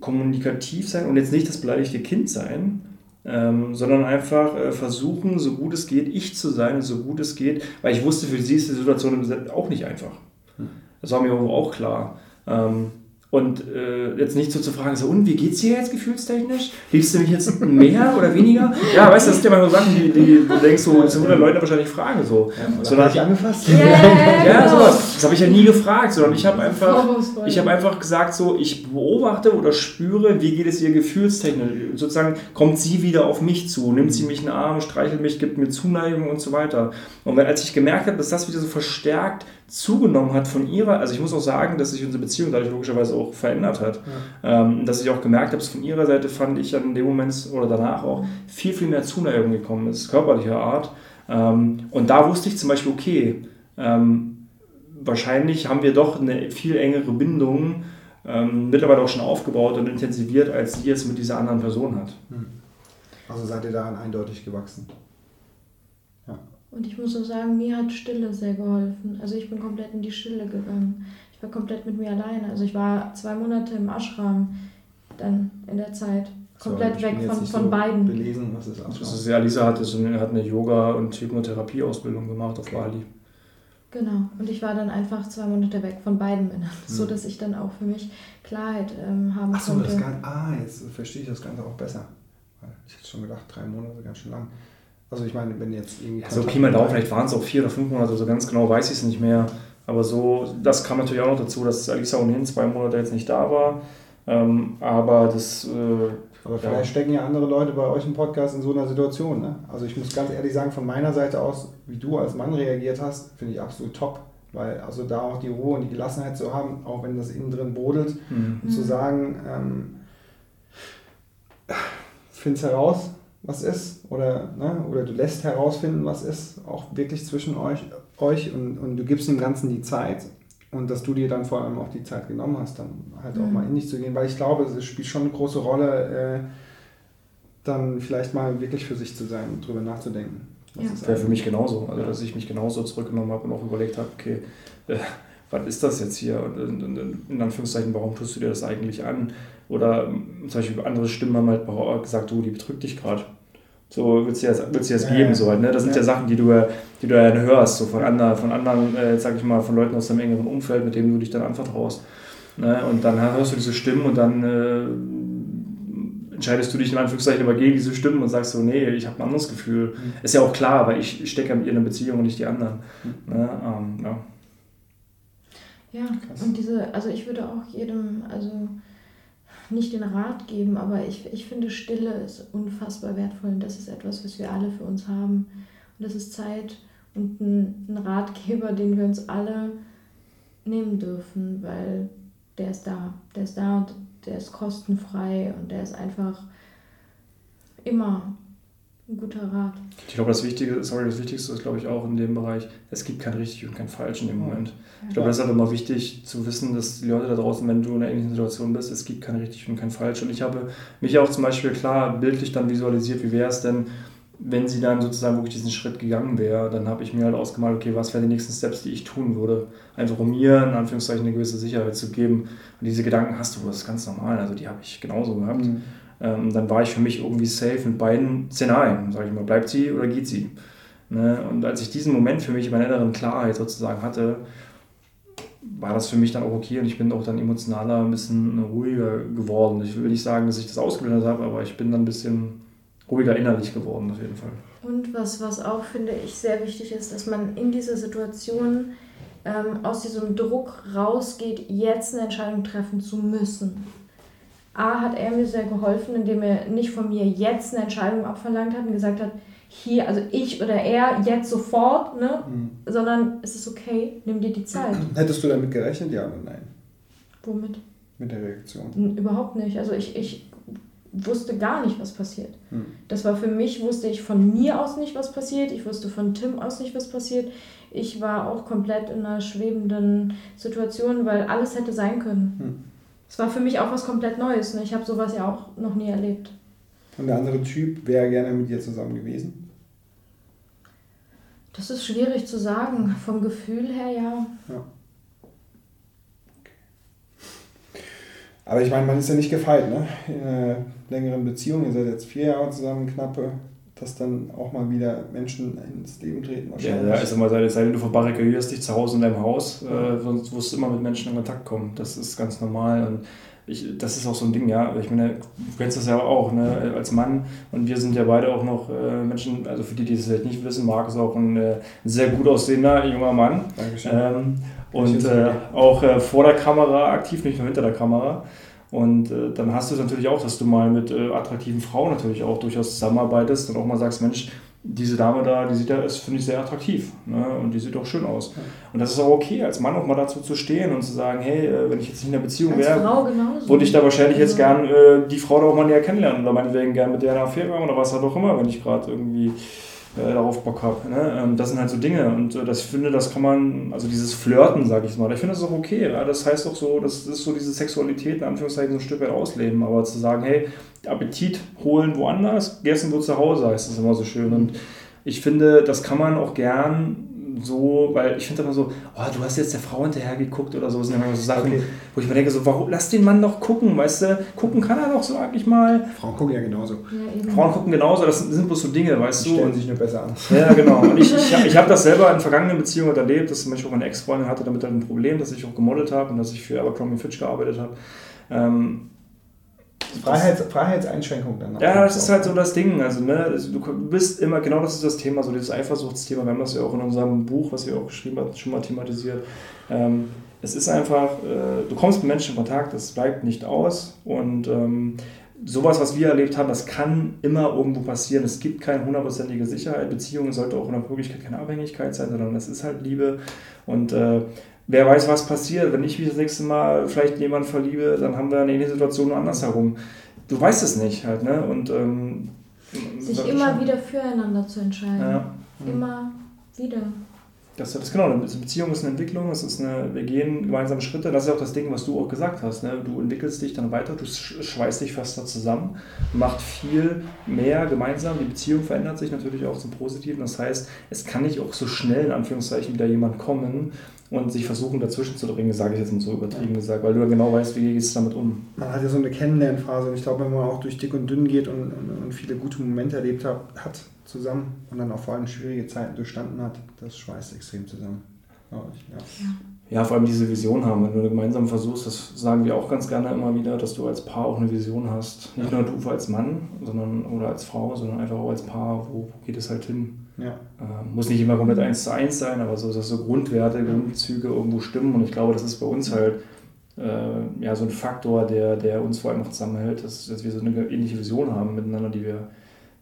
kommunikativ sein und jetzt nicht das beleidigte Kind sein, ähm, sondern einfach äh, versuchen, so gut es geht, ich zu sein so gut es geht, weil ich wusste, für sie ist die Situation auch nicht einfach. Hm. Das war mir auch klar. Ähm, und äh, jetzt nicht so zu fragen, so, und wie geht's dir jetzt gefühlstechnisch? Liebst du mich jetzt mehr oder weniger? Ja, weißt du, das sind ja mal so Sachen, die, die du denkst, so, das sind Leute wahrscheinlich fragen. So. Ja, so habe ich angefasst? Ja, ja, ja sowas. Das habe ich ja nie gefragt, sondern ich habe einfach, ich hab einfach gesagt, so, ich beobachte oder spüre, wie geht es ihr gefühlstechnisch. Sozusagen kommt sie wieder auf mich zu, nimmt sie mich in den Arm, streichelt mich, gibt mir Zuneigung und so weiter. Und wenn, als ich gemerkt habe, dass das wieder so verstärkt zugenommen hat von ihrer, also ich muss auch sagen, dass sich unsere Beziehung dadurch logischerweise auch verändert hat. Ja. Ähm, dass ich auch gemerkt habe, dass von ihrer Seite fand ich an dem Moment oder danach auch viel, viel mehr Zuneigung gekommen ist, körperlicher Art. Ähm, und da wusste ich zum Beispiel, okay, ähm, wahrscheinlich haben wir doch eine viel engere Bindung ähm, mittlerweile auch schon aufgebaut und intensiviert, als sie es mit dieser anderen Person hat. Hm. Also seid ihr daran eindeutig gewachsen? Und ich muss auch sagen, mir hat Stille sehr geholfen. Also ich bin komplett in die Stille gegangen. Ich war komplett mit mir alleine. Also ich war zwei Monate im Ashram dann in der Zeit. Komplett so, weg von, von so beiden. Belesen, was ist Ashram? Also Alisa hat, hat eine Yoga- und Hypnotherapie-Ausbildung gemacht auf Bali. Genau. Und ich war dann einfach zwei Monate weg von beiden Männern, hm. so dass ich dann auch für mich Klarheit ähm, haben Ach so, konnte. Das kann, ah, jetzt verstehe ich das Ganze auch besser. Ich hätte schon gedacht, drei Monate, ganz schön lang. Also ich meine, wenn jetzt irgendwie... Ja, so Pi mal Daumen, vielleicht waren es auch vier oder fünf Monate, so ganz genau weiß ich es nicht mehr. Aber so, das kam natürlich auch noch dazu, dass Alisa ohnehin zwei Monate jetzt nicht da war. Ähm, aber das. Äh, aber vielleicht ja. stecken ja andere Leute bei euch im Podcast in so einer Situation. Ne? Also ich muss ganz ehrlich sagen, von meiner Seite aus, wie du als Mann reagiert hast, finde ich absolut top. Weil also da auch die Ruhe und die Gelassenheit zu haben, auch wenn das innen drin brodelt, mhm. und zu sagen, ähm, find's heraus, was ist, oder, ne, oder du lässt herausfinden, was ist, auch wirklich zwischen euch, euch und, und du gibst dem Ganzen die Zeit. Und dass du dir dann vor allem auch die Zeit genommen hast, dann halt mhm. auch mal in dich zu gehen, weil ich glaube, es spielt schon eine große Rolle, äh, dann vielleicht mal wirklich für sich zu sein und drüber nachzudenken. Ja. Das wäre für mich genauso. Also, dass ich mich genauso zurückgenommen habe und auch überlegt habe, okay, äh, was ist das jetzt hier? Und, und, und, in Anführungszeichen, warum tust du dir das eigentlich an? Oder ähm, zum Beispiel andere Stimmen haben halt gesagt, du, die betrügt dich gerade. So willst du jetzt, willst du jetzt geben, so halt, ne? Das sind ja. ja Sachen, die du, die du ja hörst, so von anderen, von anderen, äh, sag ich mal, von Leuten aus deinem engeren Umfeld, mit denen du dich dann anvertraust. Ne? Und dann hörst du diese Stimmen und dann äh, entscheidest du dich in Anführungszeichen immer gegen diese Stimmen und sagst so, nee, ich habe ein anderes Gefühl. Mhm. Ist ja auch klar, weil ich stecke ja mit ihr in einer Beziehung und nicht die anderen. Mhm. Ne? Ähm, ja. Ja, Krass. und diese, also ich würde auch jedem, also nicht den Rat geben, aber ich, ich finde, Stille ist unfassbar wertvoll und das ist etwas, was wir alle für uns haben. Und das ist Zeit und ein, ein Ratgeber, den wir uns alle nehmen dürfen, weil der ist da. Der ist da und der ist kostenfrei und der ist einfach immer ein guter Rat. Ich glaube, das Wichtige, sorry, das Wichtigste ist, glaube ich, auch in dem Bereich, es gibt kein richtig und kein falsch in dem Moment. Ich glaube, das ist halt immer wichtig zu wissen, dass die Leute da draußen, wenn du in einer ähnlichen Situation bist, es gibt kein richtig und kein falsch. Und ich habe mich auch zum Beispiel klar bildlich dann visualisiert, wie wäre es denn, wenn sie dann sozusagen wirklich diesen Schritt gegangen wäre, dann habe ich mir halt ausgemalt, okay, was wären die nächsten Steps, die ich tun würde. Einfach um mir in Anführungszeichen eine gewisse Sicherheit zu geben. Und diese Gedanken hast du, das ist ganz normal, also die habe ich genauso gehabt. Mhm ähm, dann war ich für mich irgendwie safe mit beiden Szenarien. Sag ich mal, bleibt sie oder geht sie? Ne? Und als ich diesen Moment für mich in meiner inneren Klarheit sozusagen hatte, war das für mich dann auch okay und ich bin auch dann emotionaler, ein bisschen ruhiger geworden. Ich will nicht sagen, dass ich das ausgeblendet habe, aber ich bin dann ein bisschen ruhiger innerlich geworden auf jeden Fall. Und was, was auch, finde ich, sehr wichtig ist, dass man in dieser Situation ähm, aus diesem Druck rausgeht, jetzt eine Entscheidung treffen zu müssen. A hat er mir sehr geholfen, indem er nicht von mir jetzt eine Entscheidung abverlangt hat und gesagt hat, hier, also ich oder er, jetzt sofort, ne? Mhm. Sondern es ist okay, nimm dir die Zeit. Hättest du damit gerechnet, ja oder nein? Womit? Mit der Reaktion. Überhaupt nicht. Also ich, ich wusste gar nicht, was passiert. Mhm. Das war für mich, wusste ich von mir aus nicht, was passiert. Ich wusste von Tim aus nicht, was passiert. Ich war auch komplett in einer schwebenden Situation, weil alles hätte sein können. Mhm. Es war für mich auch was komplett Neues. Ne? Ich habe sowas ja auch noch nie erlebt. Und der andere Typ wäre gerne mit dir zusammen gewesen? Das ist schwierig zu sagen. Vom Gefühl her ja. ja. Aber ich meine, man ist ja nicht gefeit, ne? In einer längeren Beziehung, ihr seid jetzt vier Jahre zusammen, knappe dass dann auch mal wieder Menschen ins Leben treten. Ja, ja, ist immer seine Zeit, du verbarrikadierst dich zu Hause in deinem Haus, äh, sonst wirst du immer mit Menschen in Kontakt kommen. Das ist ganz normal. Und ich, das ist auch so ein Ding, ja. Ich meine, du kennst das ja auch, ne, als Mann. Und wir sind ja beide auch noch äh, Menschen, also für die, die das vielleicht nicht wissen, Marc ist auch ein, äh, sehr gut aussehender junger Mann. Dankeschön. Ähm, und äh, auch äh, vor der Kamera aktiv, nicht nur hinter der Kamera. Und äh, dann hast du es natürlich auch, dass du mal mit äh, attraktiven Frauen natürlich auch durchaus zusammenarbeitest und auch mal sagst, Mensch, diese Dame da, die sieht ja, ist, finde ich, sehr attraktiv. Ne? Und die sieht auch schön aus. Und das ist auch okay, als Mann auch mal dazu zu stehen und zu sagen, hey, äh, wenn ich jetzt nicht in einer Beziehung wäre, würde ich da wahrscheinlich jetzt also gern äh, die Frau da auch mal näher kennenlernen oder meinetwegen gern mit der eine Affäre haben oder was halt auch immer, wenn ich gerade irgendwie äh, darauf Bock habe. Ne? Ähm, das sind halt so Dinge und äh, das finde, das kann man, also dieses Flirten, sage ich mal, ich finde das auch okay. Ja? Das heißt auch so, das ist so diese Sexualität in Anführungszeichen so ein Stück weit ausleben, aber zu sagen, hey, Appetit holen woanders, gegessen wird zu Hause, heißt das immer so schön. Und ich finde, das kann man auch gern so, weil ich finde immer so, oh, du hast jetzt der Frau hinterher geguckt oder so, das sind immer so Sachen, okay. wo ich mir denke, so, warum, lass den Mann doch gucken, weißt du, gucken kann er doch so eigentlich mal. Frauen gucken ja genauso. Ja, Frauen gucken genauso, das sind, sind bloß so Dinge, weißt Die du. stellen sich nur besser an. Ja, genau. Und ich, ich, ich habe das selber in vergangenen Beziehungen erlebt, dass zum Beispiel auch meine Ex-Freundin hatte damit halt ein Problem, dass ich auch gemodelt habe und dass ich für Abercrombie Fitch gearbeitet habe. Ähm, Freiheits, Freiheitseinschränkung dann. Ja, das ist halt so das Ding. Also, ne, also du bist immer, genau das ist das Thema, so dieses Eifersuchtsthema. Wir haben das ja auch in unserem Buch, was wir auch geschrieben haben, schon mal thematisiert. Ähm, es ist einfach, äh, du kommst mit Menschen in Kontakt, das bleibt nicht aus. Und ähm, sowas, was wir erlebt haben, das kann immer irgendwo passieren. Es gibt keine hundertprozentige Sicherheit. Beziehungen sollte auch in der Wirklichkeit keine Abhängigkeit sein, sondern es ist halt Liebe. Und äh, wer weiß, was passiert. Wenn ich mich das nächste Mal vielleicht jemanden verliebe, dann haben wir eine ähnliche Situation andersherum. Du weißt es nicht halt, ne? Und ähm, sich immer schon. wieder füreinander zu entscheiden. Ja. Immer wieder. Das, das genau, eine Beziehung ist eine Entwicklung, es ist eine, wir gehen gemeinsame Schritte. Das ist auch das Ding, was du auch gesagt hast. Ne? Du entwickelst dich dann weiter, du schweißt dich fast da zusammen, macht viel mehr gemeinsam. Die Beziehung verändert sich natürlich auch zum Positiven. Das heißt, es kann nicht auch so schnell in Anführungszeichen wieder jemand kommen und sich versuchen dazwischen zu dringen, sage ich jetzt mal so übertrieben gesagt, weil du ja genau weißt, wie gehst du damit um. Man hat ja so eine Kennenlernphase und ich glaube, wenn man auch durch dick und dünn geht und, und, und viele gute Momente erlebt hat, hat zusammen und dann auch vor allem schwierige Zeiten durchstanden hat, das schweißt extrem zusammen. Ich, ja. ja. Vor allem diese Vision haben. Wenn du gemeinsam versuchst, das sagen wir auch ganz gerne immer wieder, dass du als Paar auch eine Vision hast. Nicht ja. nur du als Mann sondern, oder als Frau, sondern einfach auch als Paar, wo, geht es halt hin. Ja. Äh, muss nicht immer komplett eins zu eins sein, aber so, dass so Grundwerte, Grundzüge irgendwo stimmen. Und ich glaube, das ist bei uns halt äh, ja, so ein Faktor, der, der uns vor allem noch zusammenhält, dass, dass wir so eine ähnliche Vision haben miteinander, die wir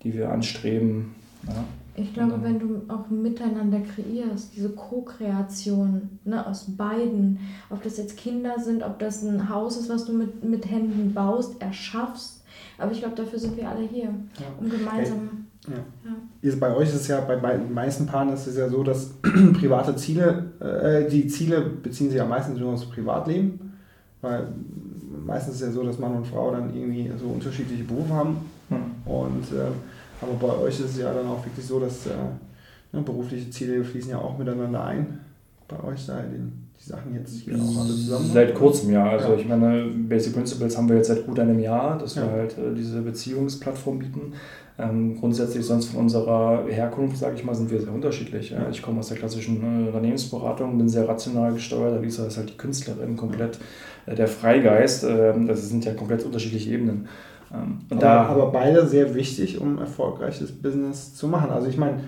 die wir anstreben. Ja. Ich glaube, wenn du auch miteinander kreierst, diese Co-Kreation ne, aus beiden, ob das jetzt Kinder sind, ob das ein Haus ist, was du mit, mit Händen baust, erschaffst, aber ich glaube, dafür sind wir alle hier, ja. um gemeinsam. Ja. Ja. Bei euch ist es ja, bei, bei den meisten Paaren ist es ja so, dass private Ziele, äh, die Ziele beziehen sich ja meistens nur aufs Privatleben, weil meistens ist es ja so, dass Mann und Frau dann irgendwie so unterschiedliche Berufe haben hm. Und, äh, aber bei euch ist es ja dann auch wirklich so, dass äh, ne, berufliche Ziele fließen ja auch miteinander ein. Bei euch da die, die Sachen jetzt hier auch alle zusammen. Seit kurzem, ja. Also ja. ich meine, Basic Principles haben wir jetzt seit gut einem Jahr, dass ja. wir halt äh, diese Beziehungsplattform bieten. Ähm, grundsätzlich sonst von unserer Herkunft, sage ich mal, sind wir sehr unterschiedlich. Ja. Ich komme aus der klassischen äh, Unternehmensberatung, bin sehr rational gesteuert. Lisa ist halt die Künstlerin, komplett äh, der Freigeist. Ähm, das sind ja komplett unterschiedliche Ebenen. Ähm, aber, da, aber beide sehr wichtig, um erfolgreiches Business zu machen. Also ich meine,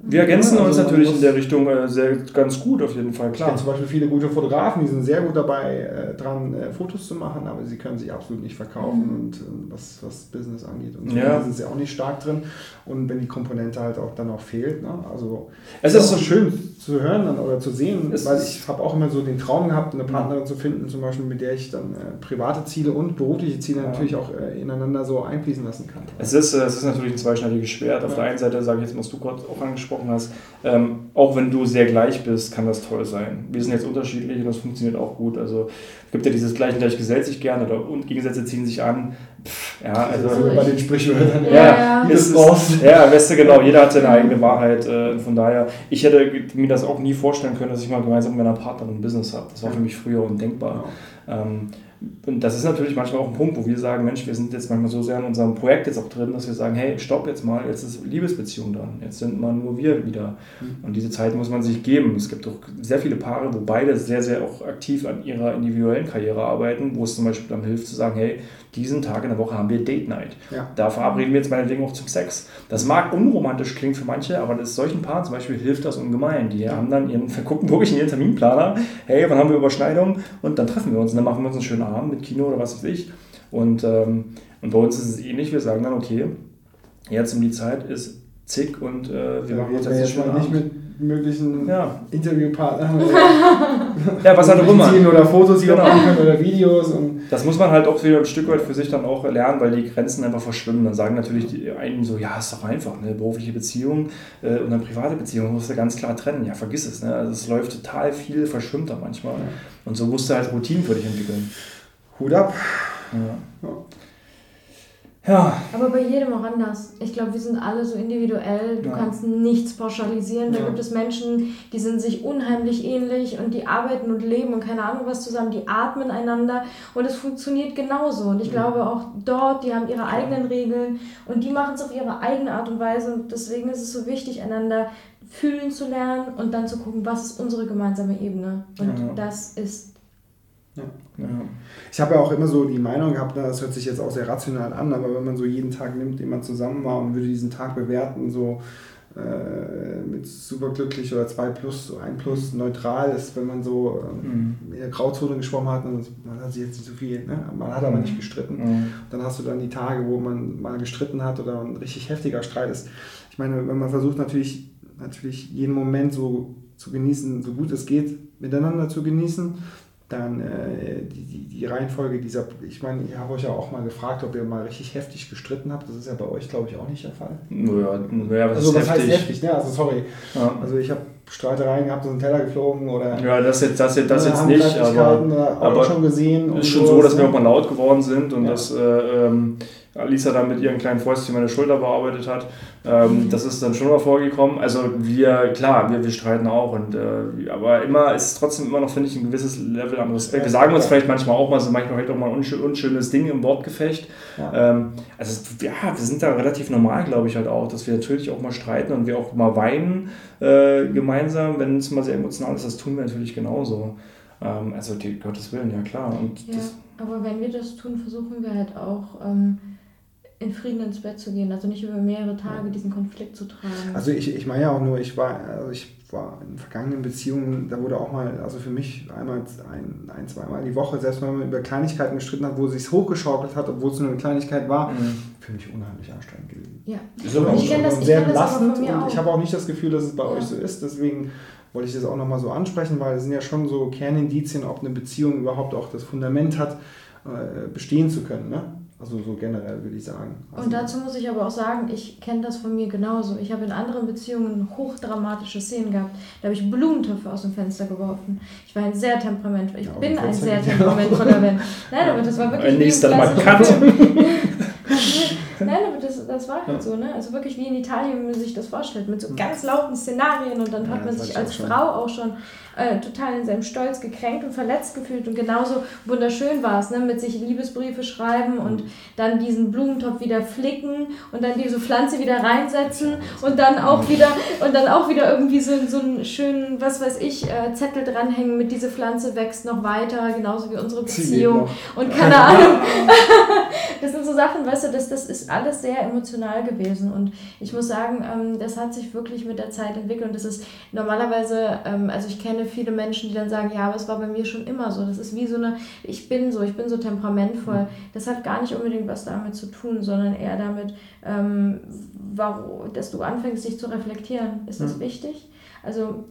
wir ergänzen ja, also uns natürlich in der Richtung äh, sehr ganz gut, auf jeden Fall, klar. Ich zum Beispiel viele gute Fotografen, die sind sehr gut dabei, äh, dran äh, Fotos zu machen, aber sie können sich absolut nicht verkaufen mhm. und äh, was, was Business angeht. Und ja. sind sie auch nicht stark drin. Und wenn die Komponente halt auch dann auch fehlt, ne? also es ist, ist so schön zu hören dann, oder zu sehen, weil ich habe auch immer so den Traum gehabt, eine Partnerin zu finden, zum Beispiel mit der ich dann äh, private Ziele und berufliche Ziele ja. natürlich auch äh, ineinander so einfließen lassen kann. Es ist, es ist natürlich ein zweischneidiges Schwert. Auf der einen Seite sage ich jetzt, was du gerade auch angesprochen angesprochen hast, ähm, auch wenn du sehr gleich bist, kann das toll sein. Wir sind jetzt unterschiedlich und das funktioniert auch gut. Also es gibt ja dieses Gleich und Gleich gesellt sich gerne und Gegensätze ziehen sich an. Pff, ja, also, also bei den Sprichwörtern. Ja, ja, ist, ist, ja, weißt du, genau, jeder hat seine eigene Wahrheit. Äh, von daher, ich hätte mir das auch nie vorstellen können, dass ich mal gemeinsam mit meiner Partnerin ein Business habe. Das war für mich früher undenkbar. Ja. Ähm, und das ist natürlich manchmal auch ein Punkt, wo wir sagen, Mensch, wir sind jetzt manchmal so sehr in unserem Projekt jetzt auch drin, dass wir sagen, hey, stopp jetzt mal, jetzt ist Liebesbeziehung dran, jetzt sind mal nur wir wieder. Mhm. Und diese Zeit muss man sich geben. Es gibt auch sehr viele Paare, wo beide sehr, sehr auch aktiv an ihrer individuellen Karriere arbeiten, wo es zum Beispiel dann hilft zu sagen, hey, diesen Tag in der Woche haben wir Date Night. Ja. Da verabreden wir jetzt meinetwegen auch zum Sex. Das mag unromantisch klingen für manche, aber das solchen Paaren zum Beispiel hilft das ungemein. Die haben dann ihren, gucken wirklich in ihren Terminplaner, hey, wann haben wir Überschneidung? Und dann treffen wir uns und dann machen wir uns einen schönen Abend mit Kino oder was weiß ich. Und, ähm, und bei uns ist es ähnlich, wir sagen dann, okay, jetzt um die Zeit ist zick und äh, wir ja, machen uns jetzt, jetzt schon nicht mit möglichen ja. Interviewpartnern ja, was halt immer. oder Fotos, die genau. können oder Videos. Und das muss man halt auch wieder ein Stück weit für sich dann auch lernen, weil die Grenzen einfach verschwimmen. Dann sagen natürlich die einen so, ja, ist doch einfach, eine berufliche Beziehung äh, und eine private Beziehung musst du ganz klar trennen. Ja, vergiss es. Ne? Also es läuft total viel, verschwimmt da manchmal. Ja. Und so musst du halt Routinen für dich entwickeln. Hut ab. Ja. Ja. Aber bei jedem auch anders. Ich glaube, wir sind alle so individuell. Du ja. kannst nichts pauschalisieren. Da ja. gibt es Menschen, die sind sich unheimlich ähnlich und die arbeiten und leben und keine Ahnung was zusammen. Die atmen einander und es funktioniert genauso. Und ich ja. glaube auch dort, die haben ihre eigenen Regeln und die machen es auf ihre eigene Art und Weise. Und deswegen ist es so wichtig, einander fühlen zu lernen und dann zu gucken, was ist unsere gemeinsame Ebene. Und das ist Ja. Ja. Ich habe ja auch immer so die Meinung gehabt, das hört sich jetzt auch sehr rational an, aber wenn man so jeden Tag nimmt, den man zusammen war und würde diesen Tag bewerten, so äh, mit superglücklich oder 2 plus, so 1 plus neutral ist, wenn man so ähm, mhm. in der Grauzone geschwommen hat und man hat sich jetzt nicht so viel, ne? man hat aber nicht gestritten. Mhm. Dann hast du dann die Tage, wo man mal gestritten hat oder ein richtig heftiger Streit ist. Ich meine, wenn man versucht natürlich, natürlich jeden Moment so zu genießen, so gut es geht, miteinander zu genießen, dann äh, die, die, Reihenfolge dieser, ich meine, ich habe euch ja auch mal gefragt, ob ihr mal richtig heftig gestritten habt. Das ist ja bei euch, glaube ich, auch nicht der Fall. Naja, naja was also was heftig? heißt heftig? Ne? Also sorry. Ja. Also ich habe Streitereien gehabt, so einen Teller geflogen oder. Ja, das jetzt, das jetzt, das jetzt nicht, aber, aber schon gesehen. Es ist schon so, dass wir auch mal laut geworden sind und ja. dass äh, ähm, Alisa dann mit ihren kleinen Fäustchen meine Schulter bearbeitet hat. Ähm, mhm. Das ist dann schon mal vorgekommen. Also wir, klar, wir, wir streiten auch. Und, äh, aber immer ist trotzdem immer noch, finde ich, ein gewisses Level an Respekt. Wir sagen uns vielleicht manchmal auch mal so, manchmal vielleicht auch mal ein unschönes Ding im Wortgefecht. Ja. Ähm, also ja, wir sind da relativ normal, glaube ich, halt auch, dass wir natürlich auch mal streiten und wir auch mal weinen äh, gemeinsam, wenn es mal sehr emotional ist. Das tun wir natürlich genauso. Ähm, also die, Gottes Willen, ja klar. Und ja, aber wenn wir das tun, versuchen wir halt auch ähm, in Frieden ins Bett zu gehen, also nicht über mehrere Tage diesen Konflikt zu tragen. Also ich, ich meine ja auch nur, ich war, also ich war in vergangenen Beziehungen, da wurde auch mal, also für mich einmal, ein, ein zweimal die Woche, selbst wenn man über Kleinigkeiten gestritten hat, wo es sich hochgeschaukelt hat, obwohl es nur eine Kleinigkeit war, mhm. für mich unheimlich anstrengend gewesen. Ja. Ist aber ich kenne das, sehr belastend und auch. ich habe auch nicht das Gefühl, dass es bei ja. euch so ist, deswegen wollte ich das auch nochmal so ansprechen, weil es sind ja schon so Kernindizien, ob eine Beziehung überhaupt auch das Fundament hat, äh, bestehen zu können. Ne? Also so generell würde ich sagen. Also und dazu muss ich aber auch sagen, ich kenne das von mir genauso. Ich habe in anderen Beziehungen hochdramatische Szenen gehabt. Da habe ich Blumentöpfe aus dem Fenster geworfen. Ich war ein sehr temperamentvoller, ich ja, bin ein sehr temperamentvoller Mensch. Nein, aber das war wirklich... Ein nächster Mal Cut. Nein, aber das, das war halt ja. so, ne? Also wirklich wie in Italien, wie man sich das vorstellt, mit so hm. ganz lauten Szenarien und dann ja, hat man sich als Frau auch schon äh, total in seinem Stolz gekränkt und verletzt gefühlt und genauso wunderschön war es, ne? Mit sich Liebesbriefe schreiben und hm. dann diesen Blumentopf wieder flicken und dann diese Pflanze wieder reinsetzen und dann auch hm. wieder und dann auch wieder irgendwie so, so einen schönen, was weiß ich, äh, Zettel dranhängen mit diese Pflanze wächst noch weiter, genauso wie unsere Beziehung und keine Ahnung. das sind so Sachen, weißt du, das, das ist alles sehr emotional gewesen. Und ich muss sagen, ähm, das hat sich wirklich mit der Zeit entwickelt. Und das ist normalerweise, ähm, also ich kenne viele Menschen, die dann sagen, ja, aber es war bei mir schon immer so. Das ist wie so eine, ich bin so, ich bin so temperamentvoll. Das hat gar nicht unbedingt was damit zu tun, sondern eher damit, ähm, warum, dass du anfängst, dich zu reflektieren. Ist das mhm. wichtig? Also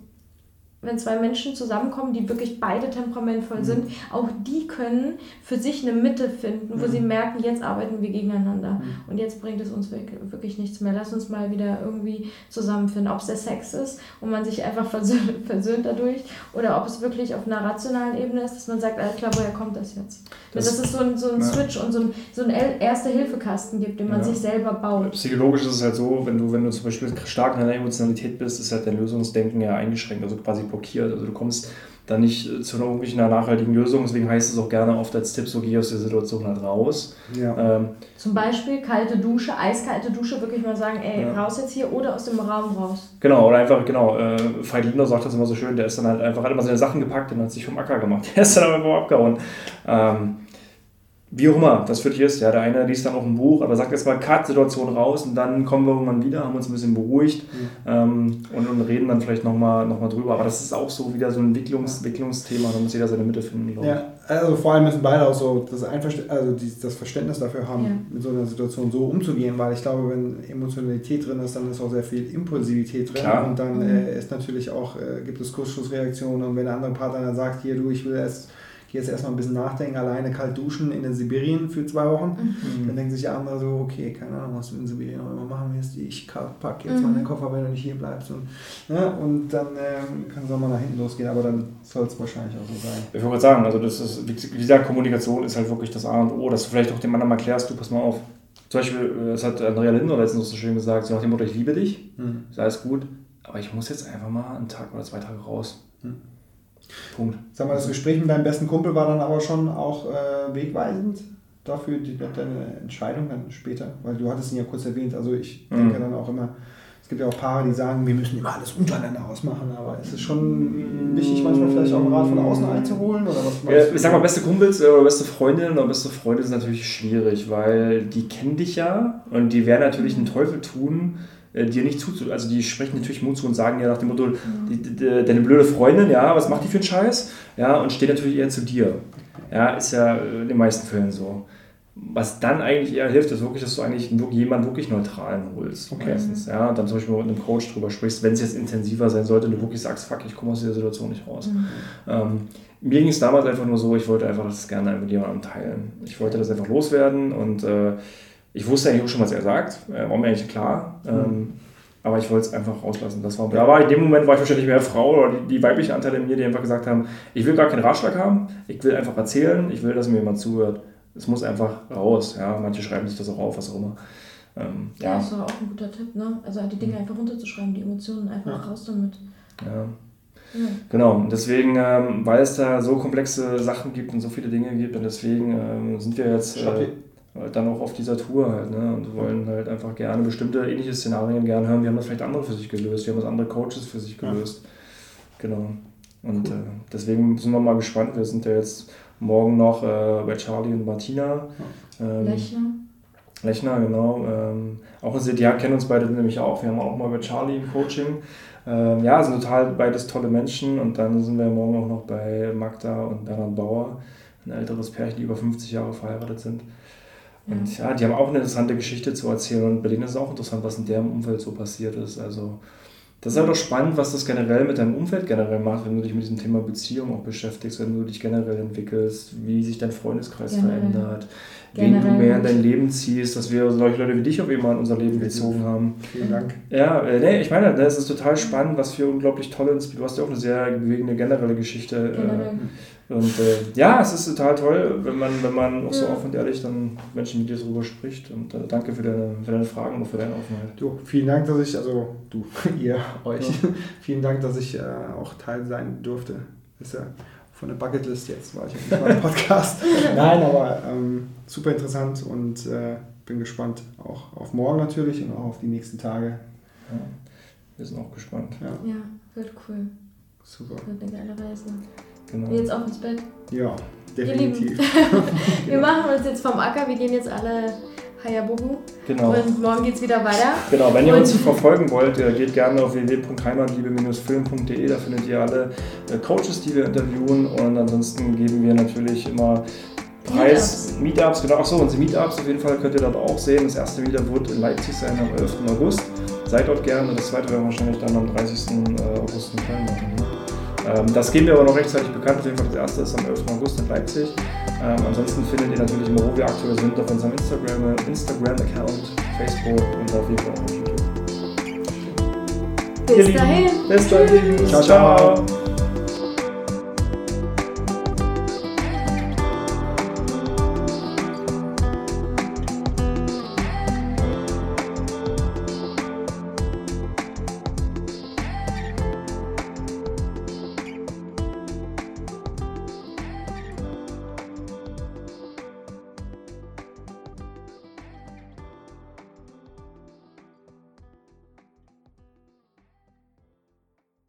wenn zwei Menschen zusammenkommen, die wirklich beide temperamentvoll mhm. sind, auch die können für sich eine Mitte finden, wo mhm. sie merken, jetzt arbeiten wir gegeneinander mhm. und jetzt bringt es uns wirklich nichts mehr. Lass uns mal wieder irgendwie zusammenfinden, ob es der Sex ist und man sich einfach versöhnt, versöhnt dadurch oder ob es wirklich auf einer rationalen Ebene ist, dass man sagt, alles klar, woher kommt das jetzt? Das, dass es so ein, so ein ja. Switch und so ein, so ein Erste-Hilfe-Kasten gibt, den man ja. sich selber baut. Psychologisch ist es halt so, wenn du, wenn du zum Beispiel stark in deiner Emotionalität bist, ist halt dein Lösungsdenken ja eingeschränkt, also quasi blockiert. Also du kommst da nicht äh, zu einer irgendwelchen nachhaltigen Lösung. Deswegen heißt es auch gerne oft als Tipp, so geh aus der Situation halt raus. Ja. Ähm, Zum Beispiel kalte Dusche, eiskalte Dusche, wirklich mal sagen, ey, ja. raus jetzt hier oder aus dem Raum raus. Genau, oder einfach, genau, äh, Veit Lindner sagt das immer so schön, der ist dann halt einfach, hat immer seine Sachen gepackt und hat sich vom Acker gemacht. Der ist dann einfach abgehauen. Ähm, wie auch immer das für dich ist. Ja, der eine liest dann auch ein Buch, aber sagt jetzt mal Cut-Situation raus und dann kommen wir irgendwann wieder, haben uns ein bisschen beruhigt mhm. ähm, und, und, reden dann vielleicht nochmal noch mal drüber. Aber das ist auch so wieder so ein Entwicklungs Entwicklungsthema, da muss jeder seine Mitte finden. Ja, also vor allem müssen beide auch so das, Einverst also die, das Verständnis dafür haben, ja. mit so einer Situation so umzugehen, weil ich glaube, wenn Emotionalität drin ist, dann ist auch sehr viel Impulsivität drin Klar. und dann mhm. äh, ist natürlich auch, äh, gibt es Kurzschlussreaktionen und wenn der andere Partner dann sagt, hier du, ich will erst gehe jetzt erstmal ein bisschen nachdenken, alleine kalt duschen in den Sibirien für zwei Wochen. Mhm. Dann denken sich die anderen so, okay, keine Ahnung, was du in Sibirien auch immer machen wirst, ich packe jetzt mhm. mal den Koffer, wenn du nicht hier bleibst. Und, ne? und dann ähm, kann es auch mal nach hinten losgehen, aber dann soll es wahrscheinlich auch so sein. Ich wollte sagen, also das ist, wie gesagt, Kommunikation ist halt wirklich das A und O, dass du vielleicht auch dem anderen mal klärst, du pass mal auf. Zum Beispiel, äh, das hat Andrea Lindner letztens so schön gesagt, so nach dem Motto, ich liebe dich, mhm. ist alles gut, aber ich muss jetzt einfach mal einen Tag oder zwei Tage raus. Mhm. Punkt. Sag mal, das Gespräch mit deinem besten Kumpel war dann aber schon auch äh, wegweisend dafür, die, deine Entscheidung dann später, weil du hattest ihn ja kurz erwähnt. Also ich mhm. denke dann auch immer, es gibt ja auch Paare, die sagen, wir müssen immer alles untereinander ausmachen, aber ist es schon wichtig, manchmal vielleicht auch einen Rat von außen einzuholen? Oder was ja, ich sag mal, beste Kumpels oder beste Freundinnen oder beste Freunde sind natürlich schwierig, weil die kennen dich ja und die werden natürlich einen Teufel tun, äh, dir nicht zuzu... Also die sprechen natürlich Mut zu und sagen ja nach dem Motto, die, die, deine blöde Freundin, ja, was macht die für einen Scheiß? Ja, und stehen natürlich eher zu dir. Ja, ist ja in den meisten Fällen so. Was dann eigentlich eher hilft, ist wirklich, dass du eigentlich jemanden wirklich Neutralen holst. Okay. Meistens. Ja, und dann zum Beispiel mit einem Coach drüber sprichst, wenn es jetzt intensiver sein sollte und du wirklich sagst, fuck, ich komme aus dieser Situation nicht raus. Mhm. Ähm, mir ging es damals einfach nur so, ich wollte einfach das gerne mit jemandem teilen. Ich wollte das einfach loswerden und äh, ich wusste eigentlich auch schon, was er sagt. Äh, war mir eigentlich klar. Mhm. Ähm, aber ich wollte es einfach rauslassen. Das war, da war in dem Moment war ich wahrscheinlich mehr Frau oder die, die weibliche Anteile in mir, die einfach gesagt haben, ich will gar keinen Ratschlag haben, ich will einfach erzählen, ich will, dass mir jemand zuhört. Es muss einfach raus. Ja, manche schreiben sich das auch auf, was auch immer. Ähm, ja. ja, das war auch ein guter Tipp, ne? Also die Dinge mhm. einfach runterzuschreiben, die Emotionen einfach ja. raus damit. Ja. Ja. Genau, deswegen, ähm, weil es da so komplexe Sachen gibt und so viele Dinge gibt, und deswegen ähm, sind wir jetzt äh, dann auch auf dieser Tour halt, ne? Und wollen halt einfach gerne bestimmte ähnliche Szenarien gerne hören. Wir haben das vielleicht andere für sich gelöst, wir haben das andere Coaches für sich gelöst. Ja. Genau. Und cool. äh, deswegen sind wir mal gespannt. Wir sind ja jetzt morgen noch äh, bei Charlie und Martina. Ähm, Lechner. Lechner, genau. Ähm, auch die kennen uns beide nämlich auch. Wir haben auch mal bei Charlie im Coaching. Ähm, ja, sind total beides tolle Menschen. Und dann sind wir morgen auch noch bei Magda und Bernhard Bauer, ein älteres Pärchen, die über 50 Jahre verheiratet sind. Und ja, die haben auch eine interessante Geschichte zu erzählen und bei denen ist es auch interessant, was in deren Umfeld so passiert ist. Also das ist halt auch spannend, was das generell mit deinem Umfeld generell macht, wenn du dich mit diesem Thema Beziehung auch beschäftigst, wenn du dich generell entwickelst, wie sich dein Freundeskreis generell. verändert, generell. wen du mehr in dein Leben ziehst, dass wir solche Leute wie dich auf einmal in unser Leben gezogen haben. Vielen Dank. Ja, äh, nee, ich meine, das ist total spannend, was für unglaublich tolle, du hast ja auch eine sehr bewegende generelle Geschichte. Generell. Äh, und äh, ja, es ist total toll, wenn man, wenn man auch so offen und ehrlich dann Menschen mit dir darüber spricht. Und äh, danke für deine, für deine Fragen und für deine Offenheit. Du, vielen Dank, dass ich, also du, ihr, euch, ja. vielen Dank, dass ich äh, auch Teil sein durfte. Das ist ja von der Bucketlist jetzt, war ich auf dem Podcast. Nein, aber ähm, super interessant und äh, bin gespannt auch auf morgen natürlich und auch auf die nächsten Tage. Ja, wir sind auch gespannt. Ja, ja wird cool. Super. Wird eine geile Reise. Genau. Jetzt auf ins Bett. Ja, definitiv. wir machen uns jetzt vom Acker, wir gehen jetzt alle Hayabubu. Genau. Und morgen geht es wieder weiter. Genau, wenn ihr und uns verfolgen wollt, geht gerne auf www.heimatliebe-film.de, da findet ihr alle äh, Coaches, die wir interviewen und ansonsten geben wir natürlich immer Preis, Meetups, Meetups genau. Achso, unsere Meetups auf jeden Fall könnt ihr dort auch sehen. Das erste Meetup wird in Leipzig sein am 11. August. Seid dort gerne. Das zweite werden wir wahrscheinlich dann am 30. Äh, August in Köln machen. Ähm, das geben wir aber noch rechtzeitig bekannt. Auf jeden Fall das erste ist am 11. August in Leipzig. Ähm, ansonsten findet ihr natürlich immer, wo wir aktuell sind, auf unserem Instagram-Account, Instagram Facebook und auf jeden Fall auch auf YouTube. Bis dahin. Bis dahin. Ciao, ciao.